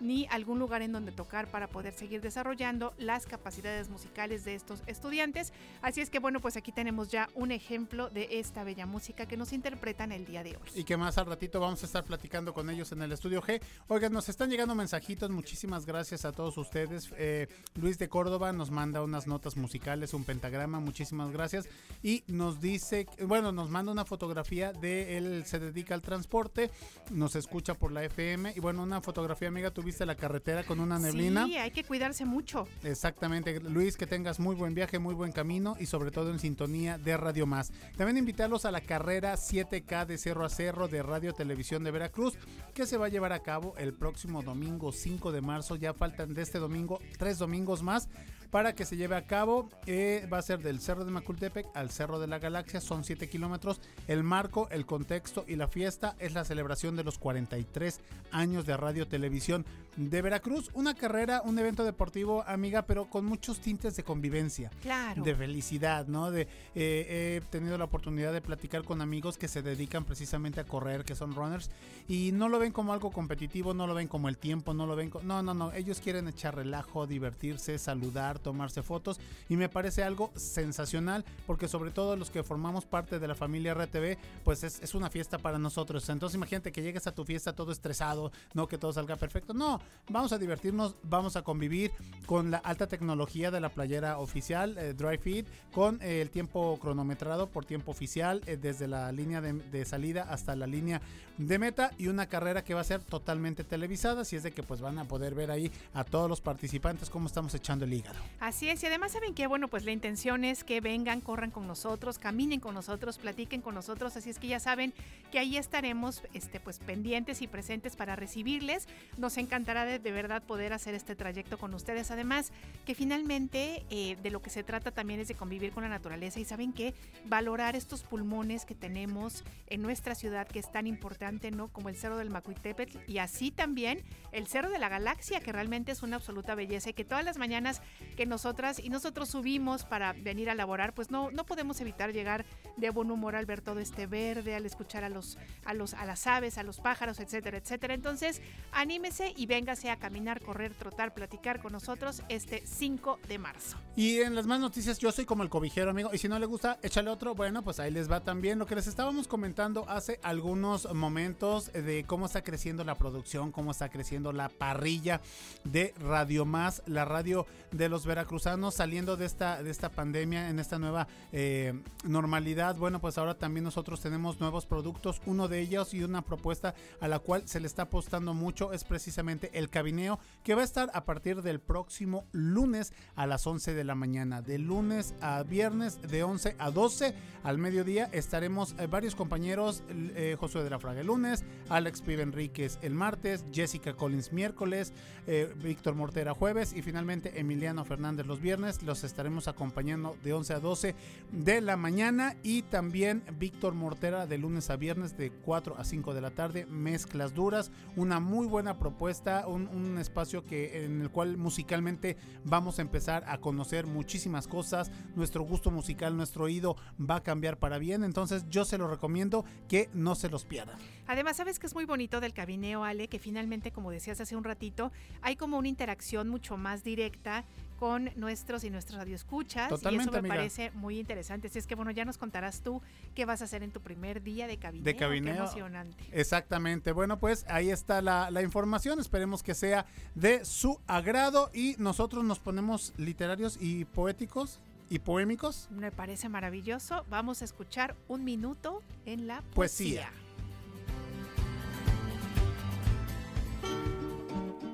ni algún lugar en donde tocar para poder seguir desarrollando las capacidades musicales de estos estudiantes. Así es que bueno, pues aquí tenemos ya un ejemplo de esta bella música que nos interpretan el día de hoy. Y que más al ratito vamos a estar platicando con ellos en el estudio G. Oigan, nos están llegando mensajitos, muchísimas gracias a todos ustedes. Eh, Luis de Córdoba nos manda unas notas musicales, un pentagrama, muchísimas gracias. Y nos dice, bueno, nos manda una fotografía de él, se dedica al transporte, nos escucha por la FM. Y bueno, una fotografía, amiga, tuviste la carretera con una neblina. Sí, hay que cuidarse mucho. Exactamente, Luis, que tengas muy buen viaje, muy buen camino y sobre todo en sintonía de Radio Más. También invitarlos a la carrera 7K de Cerro a Cerro de Radio Televisión de Veracruz, que se va a llevar a cabo el próximo domingo 5 de marzo. Ya faltan de este domingo tres domingos más para que se lleve a cabo. Eh, va a ser del Cerro de Macultepec al Cerro de la Galaxia, son 7 kilómetros. El marco, el contexto y la fiesta es la celebración de los 43 años de Radio Televisión de Veracruz. Una carrera, un evento deportivo, amiga, pero con muchos tintes de convivencia. Claro. De felicidad, ¿no? De, eh, he tenido la oportunidad de platicar con amigos que se dedican precisamente a correr, que son runners, y no lo ven como algo competitivo, no lo ven como el tiempo, no lo ven como... No, no, no, ellos quieren echar relajo, divertirse, saludar, tomarse fotos y me parece algo sensacional porque sobre todo los que formamos parte de la familia RTV pues es, es, una fiesta para nosotros. Entonces imagínate que llegues a tu fiesta todo estresado, no que todo salga perfecto. No, vamos a divertirnos, vamos a convivir con la alta tecnología de la playera oficial, eh, Dry Fit, con eh, el tiempo cronometrado por tiempo oficial eh, desde la línea de, salida hasta la línea de meta y una carrera que va a ser totalmente televisada, así es de que pues van a poder ver ahí a todos los participantes cómo estamos echando el hígado. Así es, y además saben que, bueno, pues la intención es que vengan, corran con nosotros, caminen con nosotros, platiquen con nosotros, así es que ya saben que ahí estaremos este, pues pendientes y presentes para recibirles. Nos encantará de, de verdad poder hacer este trayecto con ustedes. Además, que finalmente eh, de lo que se trata también es de convivir con la naturaleza y saben que valorar estos pulmones que tenemos en nuestra ciudad, que es tan importante, ¿no? Como el Cerro del Macuitepetl y así también el Cerro de la Galaxia, que realmente es una absoluta belleza y que todas las mañanas que nosotras y nosotros subimos para venir a laborar, pues no, no podemos evitar llegar de buen humor al ver todo este verde, al escuchar a los, a los, a las aves, a los pájaros, etcétera, etcétera. Entonces, anímese y véngase a caminar, correr, trotar, platicar con nosotros este 5 de marzo. Y en las más noticias, yo soy como el cobijero, amigo. Y si no le gusta, échale otro. Bueno, pues ahí les va también lo que les estábamos comentando hace algunos momentos de cómo está creciendo la producción, cómo está creciendo la parrilla de Radio Más, la radio de los veracruzanos saliendo de esta, de esta pandemia, en esta nueva eh, normalidad. Bueno, pues ahora también nosotros tenemos nuevos productos. Uno de ellos y una propuesta a la cual se le está apostando mucho es precisamente el cabineo, que va a estar a partir del próximo lunes a las 11 de la mañana. De lunes a viernes, de 11 a 12 al mediodía, estaremos eh, varios compañeros, eh, Josué de la Fraga el lunes, Alex Pibe Enríquez el martes, Jessica Collins miércoles, eh, Víctor Mortera jueves y finalmente Emiliano Fernández los viernes. Los estaremos acompañando de 11 a 12 de la mañana y también Víctor Mortera de lunes a viernes de 4 a 5 de la tarde, mezclas duras, una muy buena propuesta, un, espacio que en el cual musicalmente vamos a empezar a conocer muchísimas cosas, nuestro gusto musical, nuestro oído va a cambiar para bien, entonces yo se lo recomiendo que no se los pierdan. Además, sabes que es muy bonito del cabineo, Ale, que finalmente, como decías hace un ratito, hay como una interacción mucho más directa con nuestros y nuestras radioescuchas. Totalmente, y eso me amiga. parece muy interesante. Así es que, bueno, ya nos contarás tú qué vas a hacer en tu primer día de cabineo. De cabineo. Qué emocionante. Exactamente. Bueno, pues ahí está la, la, información. Esperemos que sea de su agrado y nosotros nos ponemos literarios y poéticos y poémicos. Me parece maravilloso. Vamos a escuchar un minuto en la poesía. poesía.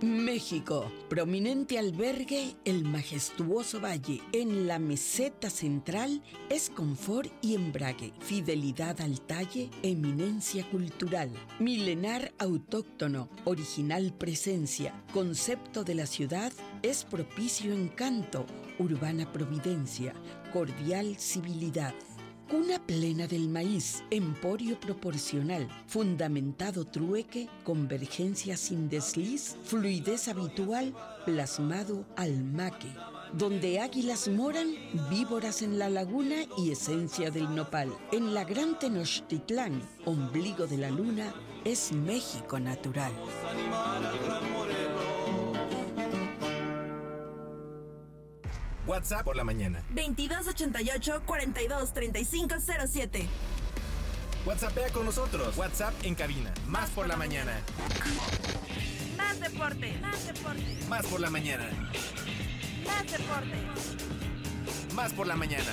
México, prominente albergue, el majestuoso valle. En la meseta central es confort y embrague, fidelidad al talle, eminencia cultural, milenar autóctono, original presencia, concepto de la ciudad, es propicio encanto, urbana providencia, cordial civilidad. Cuna plena del maíz, emporio proporcional, fundamentado trueque, convergencia sin desliz, fluidez habitual, plasmado al maque. Donde águilas moran, víboras en la laguna y esencia del nopal. En la gran Tenochtitlán, ombligo de la luna, es México natural. WhatsApp por la mañana. 2288 42 35 07. WhatsAppea con nosotros. WhatsApp en cabina. Más por la mañana. Más deporte, más deporte, Más por la mañana. más deporte. Más por la mañana.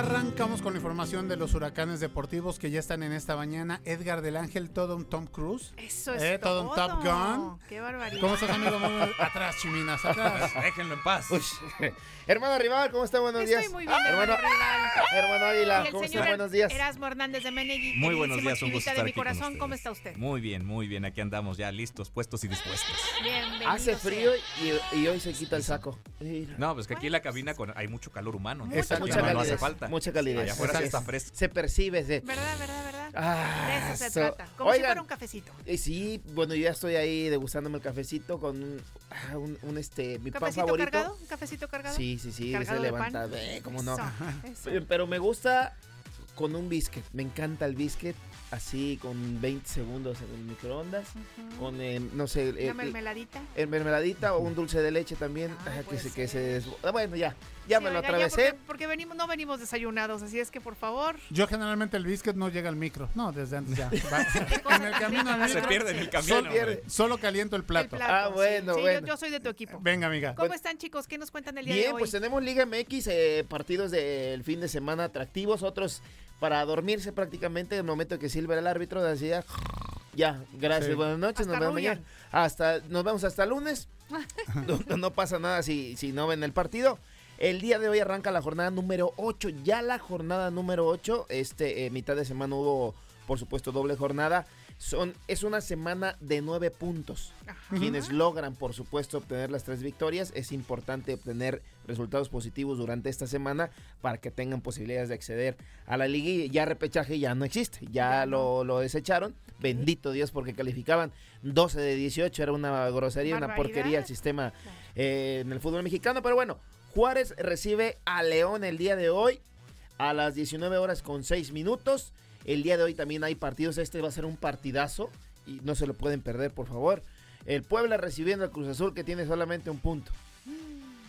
Arrancamos con la información de los huracanes deportivos que ya están en esta mañana. Edgar del Ángel, todo un Tom Cruise. Eso es Eh, todo un Top Gun. Qué barbaridad. ¿Cómo estás, amigo? Muy bien. Atrás, chiminas, atrás. Déjenlo en paz. hermano rival, ¿cómo está? Buenos Estoy días. muy bien, hermano, hermano rival. hermano Águila, ¿cómo está? Buenos días. Erasmo Hernández de Menegui. Muy buenos días, un gusto estar de mi aquí corazón. ¿cómo está usted? Muy bien, muy bien. Aquí andamos ya listos, puestos y dispuestos. Bienvenido Hace frío y, y hoy se quita el saco. No, pues que aquí en la cabina con- hay mucho calor humano. Mucha no, hace falta. Mucha calidez. Allá afuera sí está es. fresco. Se percibe. Se... ¿Verdad, verdad, verdad? Ah, de eso se so- trata. Como si Oigan, fuera un cafecito. eh, sí, bueno, yo ya estoy ahí degustándome el cafecito con un, ah, un, un, este, mi pan ¿Cafecito favorito. cargado? ¿Un cafecito cargado? Sí, sí, sí, ¿Cargado se de pan? levanta. Eh, ¿Cómo no? Eso, eso. Pero- me gusta con un biscuit. Me encanta el biscuit así con 20 segundos en el microondas. Ujú. Con, eh, no sé, Una eh, mermeladita. eh, mermeladita o un dulce de leche también. Ah, ajá, que se, que se ah, Bueno, ya, ya Sí, me lo oiga, atravesé. porque, porque venimos, no venimos desayunados, así es que por favor. Yo generalmente el biscuit no llega al micro. No, desde antes ya. En el camino al Se pierde en el camino. Sol pierde. hombre. solo caliento el el plato. Ah, sí. bueno, Sí, yo- bueno. Yo, soy de tu equipo. Venga, amiga. ¿Cómo están, chicos? ¿Qué nos cuentan el día de Bien, hoy? pues tenemos Liga MX, eh, partidos del fin de semana atractivos, otros para dormirse prácticamente. En el momento que silba el árbitro, decía, ya, gracias, Sí. buenas noches, Hasta nos vemos mañana. Hasta, nos vemos hasta lunes. no, no pasa nada si, si no ven el partido. El día de hoy arranca la jornada número 8. Ya la jornada número 8. Este, eh, mitad de semana hubo, por supuesto, doble jornada. Son, es una semana de nueve puntos. Ajá. Quienes logran, por supuesto, obtener las tres victorias, es importante obtener resultados positivos durante esta semana para que tengan posibilidades de acceder a la liga. Y ya repechaje ya no existe, ya lo, lo desecharon. Bendito Dios, porque calificaban 12 de 18, era una grosería, una porquería el sistema eh, en el fútbol mexicano. Pero bueno, Juárez recibe a León el día de hoy a las 19 horas con 6 minutos. El día de hoy también hay partidos. Este va a ser un partidazo y no se lo pueden perder, por favor. El Puebla recibiendo al Cruz Azul que tiene solamente un punto.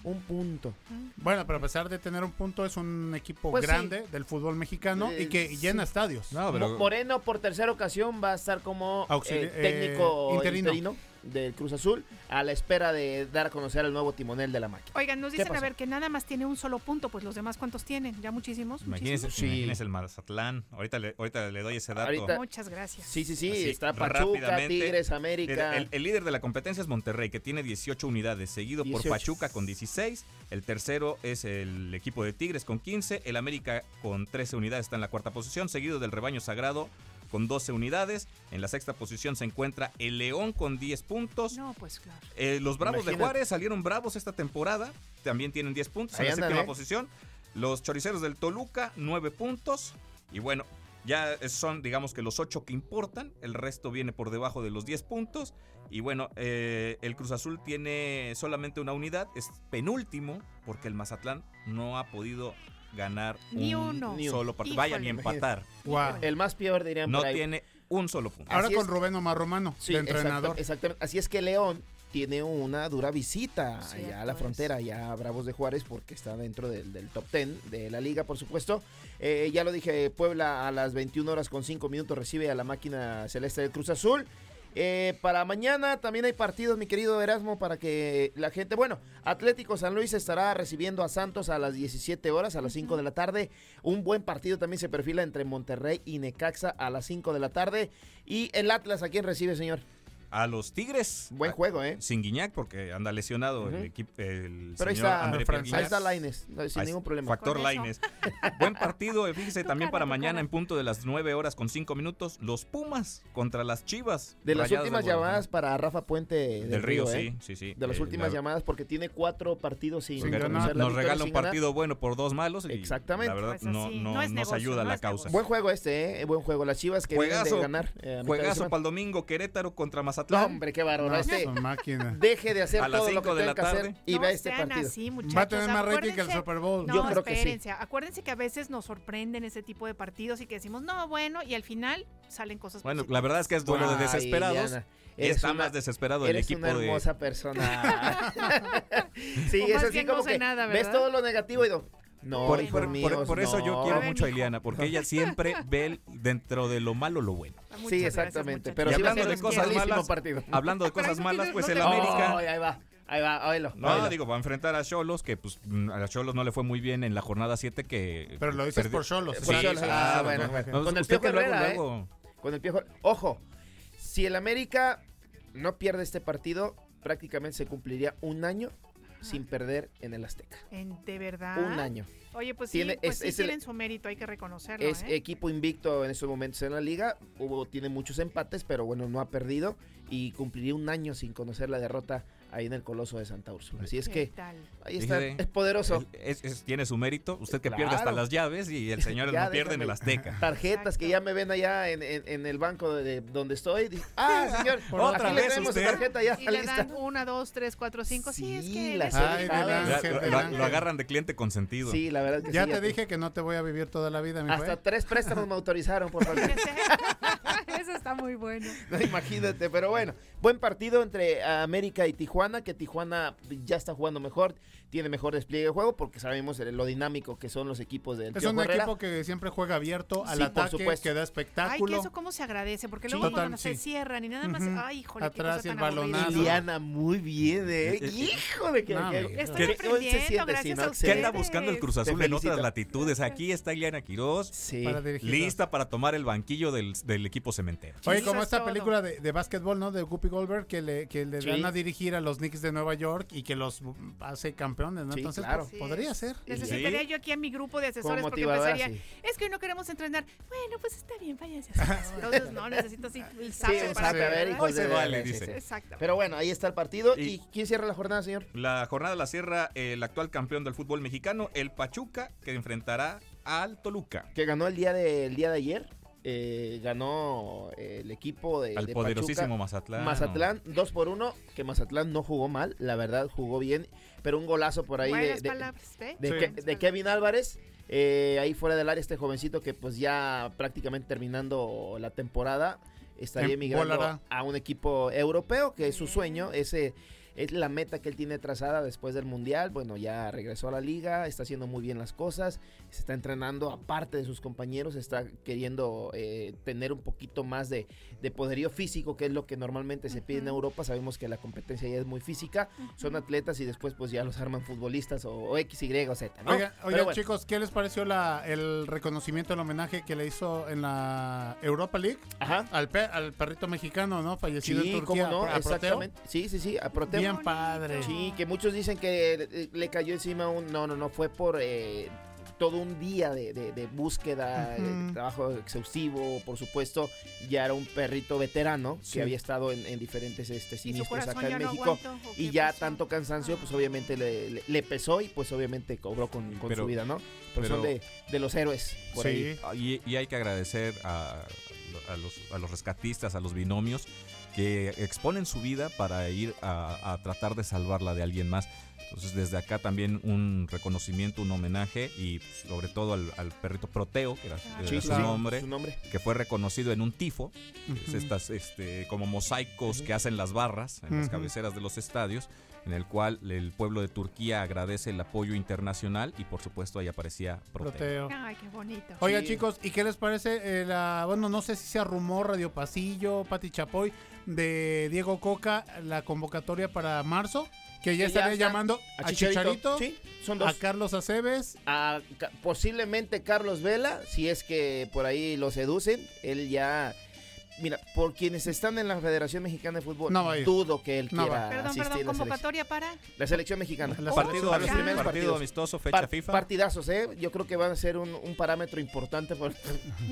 Un punto. Bueno, pero a pesar de tener un punto, es un equipo Pues sí. grande del fútbol mexicano y que llena sí. estadios. No, pero Moreno por tercera ocasión va a estar como Auxili- eh, técnico eh, interino. interino. Del Cruz Azul a la espera de dar a conocer al nuevo timonel de la máquina. Oigan, nos ¿Qué dicen a ver que nada más tiene un solo punto, pues los demás cuántos tienen, ya muchísimos. imagínense, muchísimos? imagínense el Mazatlán. Ahorita le, ahorita le doy ese dato. Ahorita- Muchas gracias. Sí, sí, sí, Así, está Pachuca, rápidamente. Tigres, América. El, el líder de la competencia es Monterrey, que tiene 18 unidades, seguido 18. por Pachuca con 16. El tercero es el equipo de Tigres con 15. El América con 13 unidades está en la cuarta posición, seguido del Rebaño Sagrado con 12 unidades. En la sexta posición se encuentra el León con 10 puntos. No, pues claro. Eh, los Bravos de. Juárez salieron bravos esta temporada. También tienen 10 puntos Ahí en la andan, séptima ¿eh? posición. Los Choriceros del Toluca, 9 puntos. Y bueno, ya son, digamos que los 8 que importan. El resto viene por debajo de los 10 puntos. Y bueno, eh, el Cruz Azul tiene solamente una unidad. Es penúltimo porque el Mazatlán no ha podido ganar Ni un uno. solo partido. Vaya, ni empatar. El más peor dirían No por ahí. tiene un solo punto. Ahora Así con es. Rubén Omar Romano, Sí, de entrenador. exactamente. Así es que León tiene una dura visita allá a la frontera, allá a Bravos de Juárez, porque está dentro del, del top 10 de la liga, por supuesto. Eh, ya lo dije, Puebla a las 21 horas con 5 minutos recibe a la máquina celeste del Cruz Azul. Eh, para mañana también hay partidos, mi querido Erasmo, para que la gente, bueno, Atlético San Luis estará recibiendo a Santos a las 17 horas, a las 5 de la tarde. Un buen partido también se perfila entre Monterrey y Necaxa a las 5 de la tarde. Y el Atlas, ¿a quién recibe, señor? A los Tigres. Buen juego, ¿eh? Sin Guiñac porque anda lesionado el equipo. El Pero ahí señor está, André Ahí está. Laines, no, sin Ahí ningún problema. Factor. Laines. Buen partido, fíjese, también cara, para mañana cara. en punto de las 9 horas con 5 minutos, los Pumas contra las Chivas. De las últimas de llamadas para Rafa Puente del, del Río, ¿eh? sí, sí, sí. De las Eh, últimas la- llamadas porque tiene cuatro partidos sin, ganar. Nos regala un ganar. partido bueno por dos malos. Y Exactamente. La verdad, Pues no, no, no es nos ayuda la causa. Buen juego este, ¿eh? Buen juego. Las Chivas que vienen Juegazo. de ganar. eh, Juegazo para el domingo, Querétaro contra Mazatlán. No, hombre, qué bárbaro. No, Este, máquina. deje de hacer A las todo lo que tenga la que hacer tarde. y No vea este sean partido. así, muchachos. Va a tener más rating que el Super Bowl. No, Yo creo que sí. espérense. Acuérdense que a veces nos sorprenden ese tipo de partidos y que decimos, no, bueno, y al final salen cosas Bueno, positivas. la verdad es que es duelo de Ay, desesperados. Diana, y eres está una- más desesperado el Eres equipo una de. hermosa persona. sí, O es así como no que nada, ves todo lo negativo y no. No, Por, por- por- míos, por eso yo quiero A ver, mucho a. Ileana, porque ella siempre ve dentro de lo malo lo bueno. Muchas Sí, exactamente. pero Y hablando de cosas malas, partido. Hablando de cosas malas, pues no el América. Ahí va, ahí va, oílo, No, oílo. digo, va a enfrentar a Cholos, que pues mm, a Cholos no le fue muy bien en la jornada 7 que... Pero lo dices por Cholos. Sí, ah, bueno, no, bueno. no, Con el Piojo que luego, Herrera, ¿eh? luego- Con el piojo. Ojo, si el América no pierde este partido, prácticamente se cumpliría un año sin perder en el Azteca. En- de verdad. Un año. Oye, pues Tiene- sí, pues es- sí es el- tienen su mérito, hay que reconocerlo. Es ¿eh? equipo invicto en estos momentos en la liga. Hubo, tiene muchos empates, pero bueno, no ha perdido. Y cumpliría un año sin conocer la derrota ahí en el Coloso de Santa Úrsula. Así es ¿Qué que tal? ahí está, es poderoso. es- es- tiene su mérito. Usted que pierde hasta las llaves y el señor Ya no pierde en el Azteca. Tarjetas que ya me ven allá en, en- en el banco de, de donde estoy. Dice, ah, señor, Otra aquí le vez su usted. tarjeta ya Y le lista. dan una, dos, tres, cuatro, cinco. Sí, es que Ay, ángel, lo, agarran de cliente consentido. Sí, la verdad que Ya sí, te dije que no te voy a vivir toda la vida, mi Hasta tres préstamos me autorizaron por favor. Está muy bueno. No, imagínate, pero bueno, buen partido entre América y Tijuana, que Tijuana ya está jugando mejor, tiene mejor despliegue de juego porque sabemos lo dinámico que son los equipos del Es un Herrera. equipo que siempre juega abierto al Sí, por ataque, supuesto. que da Ay, espectáculo. que eso cómo se agradece, porque Sí. luego Total, cuando se cierran y nada más, ay, híjole, Atrás qué y el cosa balonazo. Liliana, muy bien, ¿eh? Eh, eh, Híjole, que, no, que-. Estoy ¿Qué- ¿Cómo se siente, gracias a no? ¿Qué ustedes. anda buscando el Cruz Azul en otras latitudes? Aquí está Ileana Quiroz, Sí. para lista para tomar el banquillo del, del equipo cementero. Oye, como esta todo. película de, de básquetbol, ¿no? De Guppy Goldberg, que le, que le Sí. dan a dirigir a los Knicks de Nueva York y que los hace campeones, ¿no? Sí, Entonces, claro. po- podría ser. Necesitaría Sí. yo aquí a mi grupo de asesores porque empezaría, sí. es que hoy no queremos entrenar. Bueno, pues está bien, váyanse. Entonces, no, necesito así el un para vale, dice. Exacto. Pero bueno, ahí está el partido. ¿Y, Y- quién cierra la jornada, señor? La jornada la cierra el actual campeón del fútbol mexicano, el Pachuca, que enfrentará al Toluca. Que ganó el día de, el día de ayer. Eh, ganó eh, el equipo de, Al de poderosísimo Pachuca. Mazatlán. Mazatlán, 2 por 1, que Mazatlán no jugó mal, la verdad jugó bien, pero un golazo por ahí de, palabras, ¿ve? de Sí. Kevin Álvarez. eh, ahí fuera del área este jovencito que pues ya prácticamente terminando la temporada estaría Em, emigrando a un equipo europeo que es su sueño, ese es la meta que él tiene trazada después del mundial. Bueno, ya regresó a la liga, está haciendo muy bien las cosas, se está entrenando aparte de sus compañeros, está queriendo eh, tener un poquito más de, de poderío físico, que es lo que normalmente se pide en. Europa. Sabemos que la competencia ya es muy física, son atletas y después pues ya los arman futbolistas o, o X, Y o Z, ¿no? Oigan, oigan, bueno, chicos, ¿qué les pareció la, el reconocimiento, el homenaje que le hizo en la Europa League Ajá. al, pe- al perrito mexicano, ¿no? Fallecido Sí, en cómo Turquía. no, a Proteo. exactamente. Sí, sí, sí, a Proteo. Bien padre. Sí, que muchos dicen que le cayó encima un... No, no, no, fue por eh, todo un día de, de- de búsqueda, Ujú. trabajo exhaustivo, por supuesto. Ya era un perrito veterano Sí. que había estado en, en diferentes este, ¿Y su siniestros acá en México. Y ya pasó? tanto cansancio, pues obviamente le, le- le pesó y pues obviamente cobró con, con Pero- su vida, ¿no? Pero, son de, de los héroes por ahí. Sí. Ah, Y, y hay que agradecer a, a los, a los rescatistas, a los binomios, que exponen su vida para ir a, a tratar de salvarla de alguien más. Entonces desde acá también un reconocimiento, un homenaje y pues, sobre todo al, al perrito Proteo, que era, era Sí, su nombre, su nombre. que fue reconocido en un tifo, es Ujú. estas este, como mosaicos que hacen las barras en las Ujú. cabeceras de los estadios, en el cual el pueblo de Turquía agradece el apoyo internacional y por supuesto ahí aparecía Proteo. Proteo. Ay, qué bonito. Oigan, Sí. chicos, ¿y qué les parece? eh, la, bueno, no sé si sea rumor, Radio Pasillo, Pati Chapoy, de Diego Coca, la convocatoria para marzo, que ya estaría llamando a Chicharito, Sí, son a dos. Carlos Aceves. a posiblemente Carlos Vela, si es que por ahí lo seducen, él ya Mira, por quienes están en la Federación Mexicana de Fútbol, No dudo que él No quiera. Perdón, asistir perdón, a la selección. convocatoria para. La selección mexicana. La Partido, los primeros partido partidos. amistoso, fecha Par- FIFA. Partidazos, ¿eh? Yo creo que van a ser un, un parámetro importante. Por...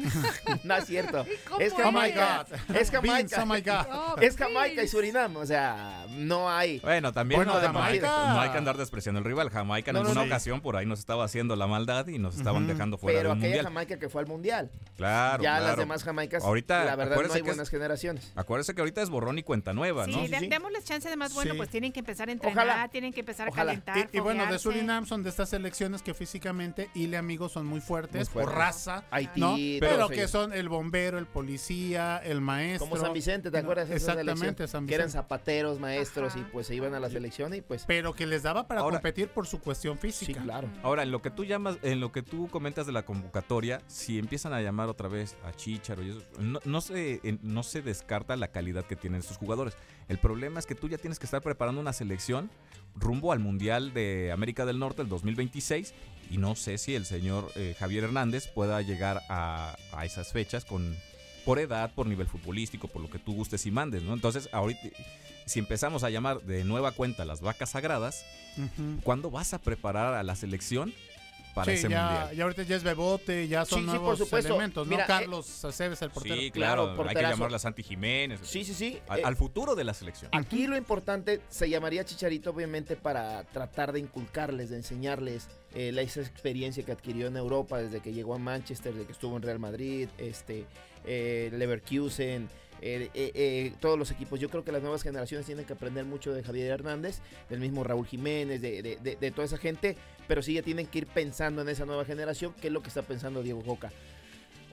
no es cierto. ¿Cómo Es Oh my Jamaica. God. Es Jamaica. oh my God. Oh, Es Jamaica y. Surinam. O sea, no hay. Bueno, también Bueno, no, Jamaica. no hay que andar despreciando el rival. Jamaica en No, alguna sí. ocasión por ahí nos estaba haciendo la maldad y nos estaban dejando fuera Pero del aquella mundial. Jamaica que fue al mundial. Claro, ya claro. las demás Jamaicas. Ahorita, la verdad, acuérdese acuérdese hay que es- buenas generaciones. Acuérdese que ahorita es borrón y cuenta nueva, Sí, ¿no? de- démosles chance de más bueno, Sí. pues tienen que empezar a entrenar, Ojalá. tienen que empezar Ojalá. a calentar. Y, y bueno, de. Surinam son de estas selecciones que físicamente y le amigos son muy fuertes, Muy por raza, Haití, ¿no? Pero que son el bombero, el policía, el maestro. Como San Vicente, ¿te No, acuerdas? Exactamente? San Que eran Vicente. zapateros, maestros Ajá. y pues se iban a la selección y pues... Pero que les daba para Ahora- competir por su cuestión Sí, física. claro. Ahora, en lo que tú llamas, en lo que tú comentas de la convocatoria, si empiezan a llamar otra vez a Chicharo y eso, no, no se, en- no se descarta la calidad que tienen estos jugadores. El problema es que tú ya tienes que estar preparando una selección rumbo al Mundial de América del Norte el 2026 y no sé si el señor eh, Javier Hernández pueda llegar a, a esas fechas con por edad, por nivel futbolístico, por lo que tú gustes y mandes, ¿no? Entonces, ahorita si empezamos a llamar de nueva cuenta las vacas sagradas, Ujú. ¿cuándo vas a preparar a la selección para Sí, ese ya, mundial? ya ahorita ya es Bebote, ya son Sí, sí, por nuevos supuesto. elementos, ¿no? Mira, eh, Carlos Aceves, el portero. Sí, Claro, claro, hay que llamarla a Santi Jiménez. Sí, sí, sí. Al, Eh, al futuro de la selección. Aquí lo importante se llamaría Chicharito, obviamente, para tratar de inculcarles, de enseñarles eh, la, esa experiencia que adquirió en Europa desde que llegó a Manchester, desde que estuvo en Real Madrid, este, eh, Leverkusen, eh, eh, eh, todos los equipos. Yo creo que las nuevas generaciones tienen que aprender mucho de Javier Hernández, del mismo Raúl Jiménez, de, de- de- toda esa gente, pero sí ya tienen que ir pensando en esa nueva generación, que es lo que está pensando Diego Coca.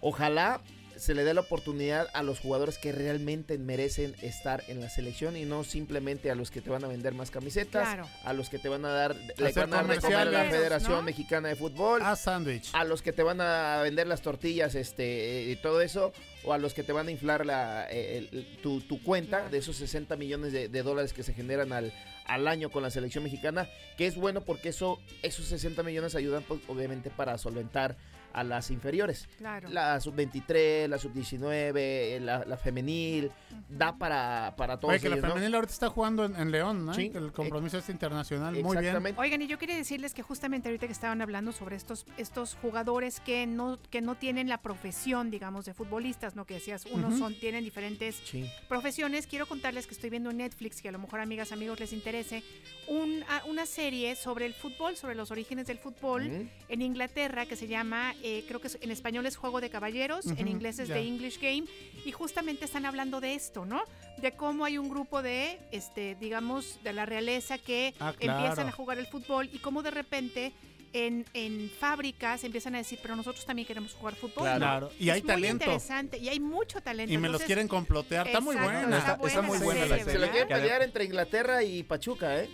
Ojalá se le dé la oportunidad a los jugadores que realmente merecen estar en la selección y no simplemente a los que te van a vender más camisetas, Claro. a los que te van a dar, le van a dar de comer a la Federación ¿no? Mexicana de Fútbol, A sándwich. a los que te van a vender las tortillas, este, y todo eso, o a los que te van a inflar la, eh, el- el- tu, tu cuenta Claro. de esos 60 millones de, de dólares que se generan al, al año con la selección mexicana, que es bueno porque eso, esos 60 millones ayudan pues, obviamente para solventar a las inferiores. Claro. La sub-23, la sub-19, la, la femenil, da para, para todos Oye, que la ellos, ¿no? femenil ahorita está jugando en, en León, ¿no? Sí. El compromiso este internacional, muy bien. Oigan, y yo quería decirles que justamente ahorita que estaban hablando sobre estos, estos jugadores que no, que no tienen la profesión, digamos, de futbolistas, ¿no? Que decías, unos son, tienen diferentes Sí. profesiones. Quiero contarles que estoy viendo en Netflix, que a lo mejor amigas, amigos les interese, un- a- una serie sobre el fútbol, sobre los orígenes del fútbol en Inglaterra que se llama, eh, creo que es- en español es Juego de Caballeros, en inglés es ya. The English Game, y justamente están hablando de esto, ¿no? De cómo hay un grupo de, este, digamos, de la realeza que Ah, empiezan a jugar el fútbol y cómo de repente en, en fábricas empiezan a decir, pero nosotros también queremos jugar fútbol. Claro. ¿no? Claro, y hay muy talento. interesante y hay mucho talento. Y me los Entonces, quieren complotear. Está muy buena. está Está- está buena muy la buena la serie, serie. Se lo ¿verdad? quieren Que pelear entre Inglaterra y Pachuca, ¿eh?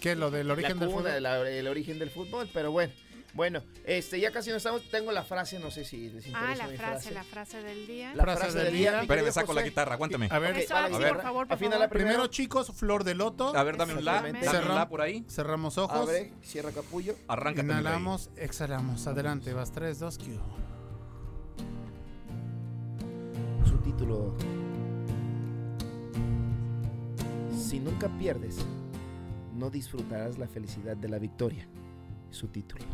¿Qué? Lo del origen la del fútbol. la- el origen del fútbol, pero bueno. Bueno, este, ya casi no estamos. Tengo la frase, no sé si les interesa Ah, la mi frase, la frase del día. La Frase frase del día. día. Espérame, saco la guitarra, aguántame. A ver, Eso, sí, guitarra. por favor, por favor. la primera. primero chicos, flor de loto. A ver, dame un la. Dame un la por ahí. Cerramos ojos. Abre, cierra capullo. Rey. Inhalamos, exhalamos. Adelante, vas 3, 2, Q. Su título. Si nunca pierdes, no disfrutarás la felicidad de la victoria. Su título.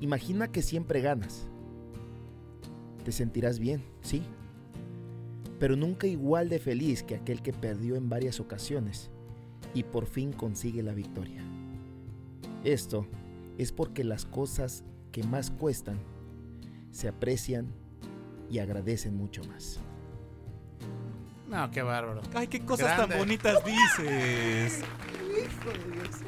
Imagina que siempre ganas. Te sentirás bien, sí. Pero nunca igual de feliz que aquel que perdió en varias ocasiones y por fin consigue la victoria. Esto es porque las cosas que más cuestan se aprecian y agradecen mucho más. No, qué bárbaro. Ay, qué cosas Grande. tan bonitas dices.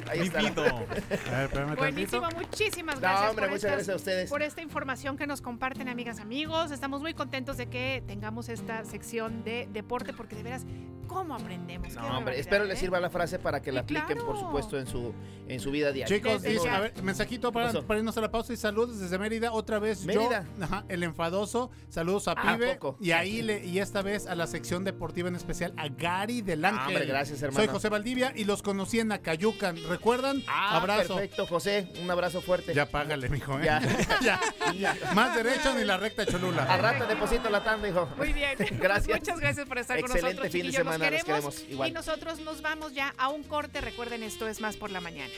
Ahí está. ver, Buenísimo, tantito. muchísimas No, gracias. hombre, por muchas estas- gracias a ustedes. por esta información que nos comparten, amigas, amigos. Estamos muy contentos de que tengamos esta sección de deporte, porque de veras, ¿cómo aprendemos? No, hombre, espero les ¿eh? sirva la frase para que la apliquen, por supuesto, en su, en su vida diaria. Chicos, ya. a ver, mensajito para, para irnos a la pausa y saludos desde Mérida. Otra vez Mérida. yo, ajá, el enfadoso. Saludos a Ah, Pibe. poco. Y ahí le, y esta vez a la sección deportiva en especial a Gary del Ángel. Ah, hombre, gracias, hermano. Soy José Valdivia y los conocí en Acayucan. ¿Recuerdan? Ah, Abrazo. perfecto, José. Un abrazo fuerte. Ya págale, mijo, ¿eh? Ya. Ya. Ya. Más derecho ni la recta Cholula. Al rato deposito la tanda, hijo. Muy bien. Gracias. Muchas gracias por estar con Excelente nosotros, fin de. Los semana, los queremos, queremos igual. Y nosotros nos vamos ya a un corte. Recuerden, esto es más por la mañana.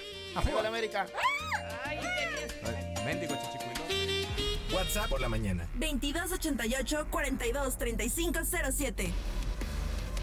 Hola, América. Ay, chichicuilo. WhatsApp por la mañana. 2288 42 35 07.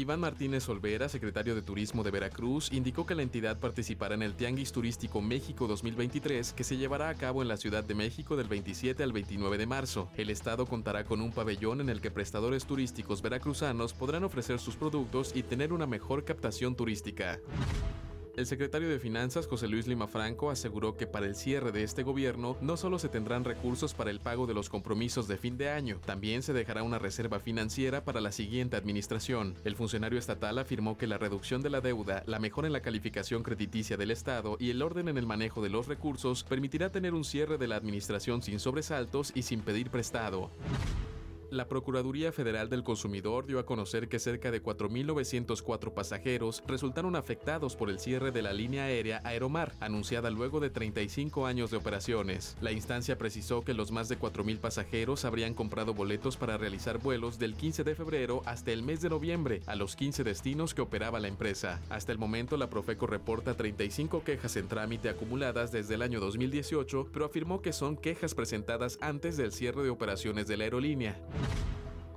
Iván Martínez Olvera, secretario de Turismo de Veracruz, indicó que la entidad participará en el Tianguis Turístico México 2023 que se llevará a cabo en la Ciudad de México del 27 al 29 de marzo. El estado contará con un pabellón en el que prestadores turísticos veracruzanos podrán ofrecer sus productos y tener una mejor captación turística. El secretario de Finanzas, José Luis Lima Franco, aseguró que para el cierre de este gobierno no solo se tendrán recursos para el pago de los compromisos de fin de año, también se dejará una reserva financiera para la siguiente administración. El funcionario estatal afirmó que la reducción de la deuda, la mejora en la calificación crediticia del Estado y el orden en el manejo de los recursos permitirá tener un cierre de la administración sin sobresaltos y sin pedir prestado. La Procuraduría Federal del Consumidor dio a conocer que cerca de 4.904 pasajeros resultaron afectados por el cierre de la línea aérea Aeromar, anunciada luego de 35 años de operaciones. La instancia precisó que los más de 4.000 pasajeros habrían comprado boletos para realizar vuelos del 15 de febrero hasta el mes de noviembre a los 15 destinos que operaba la empresa. Hasta el momento, la Profeco reporta 35 quejas en trámite acumuladas desde el año 2018, pero afirmó que son quejas presentadas antes del cierre de operaciones de la aerolínea.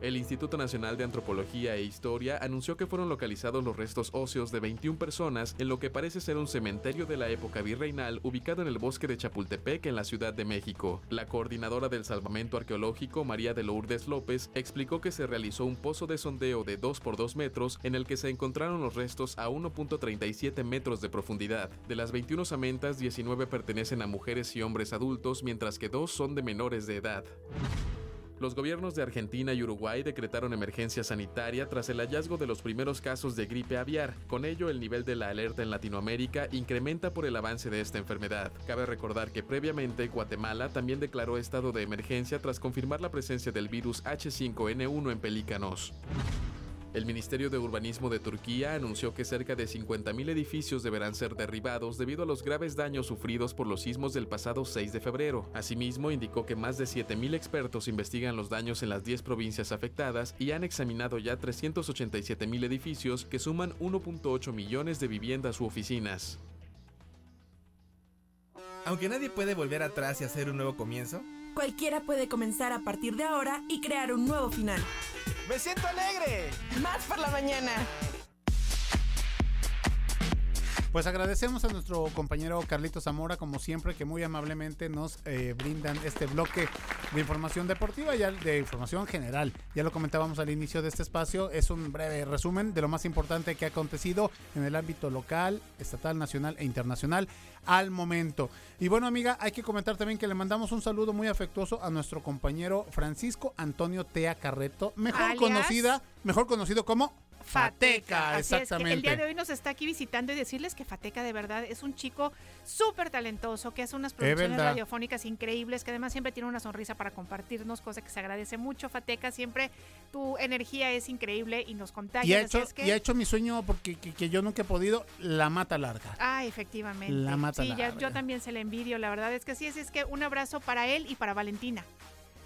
El Instituto Nacional de Antropología e Historia anunció que fueron localizados los restos óseos de 21 personas en lo que parece ser un cementerio de la época virreinal ubicado en el bosque de Chapultepec en la Ciudad de México. La coordinadora del salvamento arqueológico, María de Lourdes López, explicó que se realizó un pozo de sondeo de 2 por 2 metros en el que se encontraron los restos a 1.37 metros de profundidad. De las 21 samentas, 19 pertenecen a mujeres y hombres adultos, mientras que dos son de menores de edad. Los gobiernos de Argentina y Uruguay decretaron emergencia sanitaria tras el hallazgo de los primeros casos de gripe aviar. Con ello, el nivel de la alerta en Latinoamérica incrementa por el avance de esta enfermedad. Cabe recordar que previamente Guatemala también declaró estado de emergencia tras confirmar la presencia del virus H5N1 en pelícanos. El Ministerio de Urbanismo de Turquía anunció que cerca de 50.000 edificios deberán ser derribados debido a los graves daños sufridos por los sismos del pasado 6 de febrero. Asimismo, indicó que más de 7.000 expertos investigan los daños en las 10 provincias afectadas y han examinado ya 387.000 edificios que suman 1.8 millones de viviendas u oficinas. Aunque nadie puede volver atrás y hacer un nuevo comienzo, Cualquiera puede comenzar a partir de ahora y crear un nuevo final. ¡Me siento alegre! Más por la mañana. Pues agradecemos a nuestro compañero Carlito Zamora, como siempre, que muy amablemente nos eh, brindan este bloque de información deportiva y de información general. Ya lo comentábamos al inicio de este espacio, es un breve resumen de lo más importante que ha acontecido en el ámbito local, estatal, nacional e internacional al momento. Y bueno, amiga, hay que comentar también que le mandamos un saludo muy afectuoso a nuestro compañero Francisco Antonio Tea Carreto, mejor Alias- conocida, mejor conocido como Fateca, Así es, que exactamente. el día de hoy nos está aquí visitando y decirles que Fateca de verdad es un chico súper talentoso, que hace unas producciones radiofónicas increíbles, que además siempre tiene una sonrisa para compartirnos, cosa que se agradece mucho. Fateca, siempre tu energía es increíble y nos contagia. Y ha, hecho, es que- y ha hecho mi sueño porque que, que yo nunca he podido, la mata larga. Ah, efectivamente. La mata sí, larga. yo también se le envidio, la verdad es que sí, así es que un abrazo para él y para Valentina.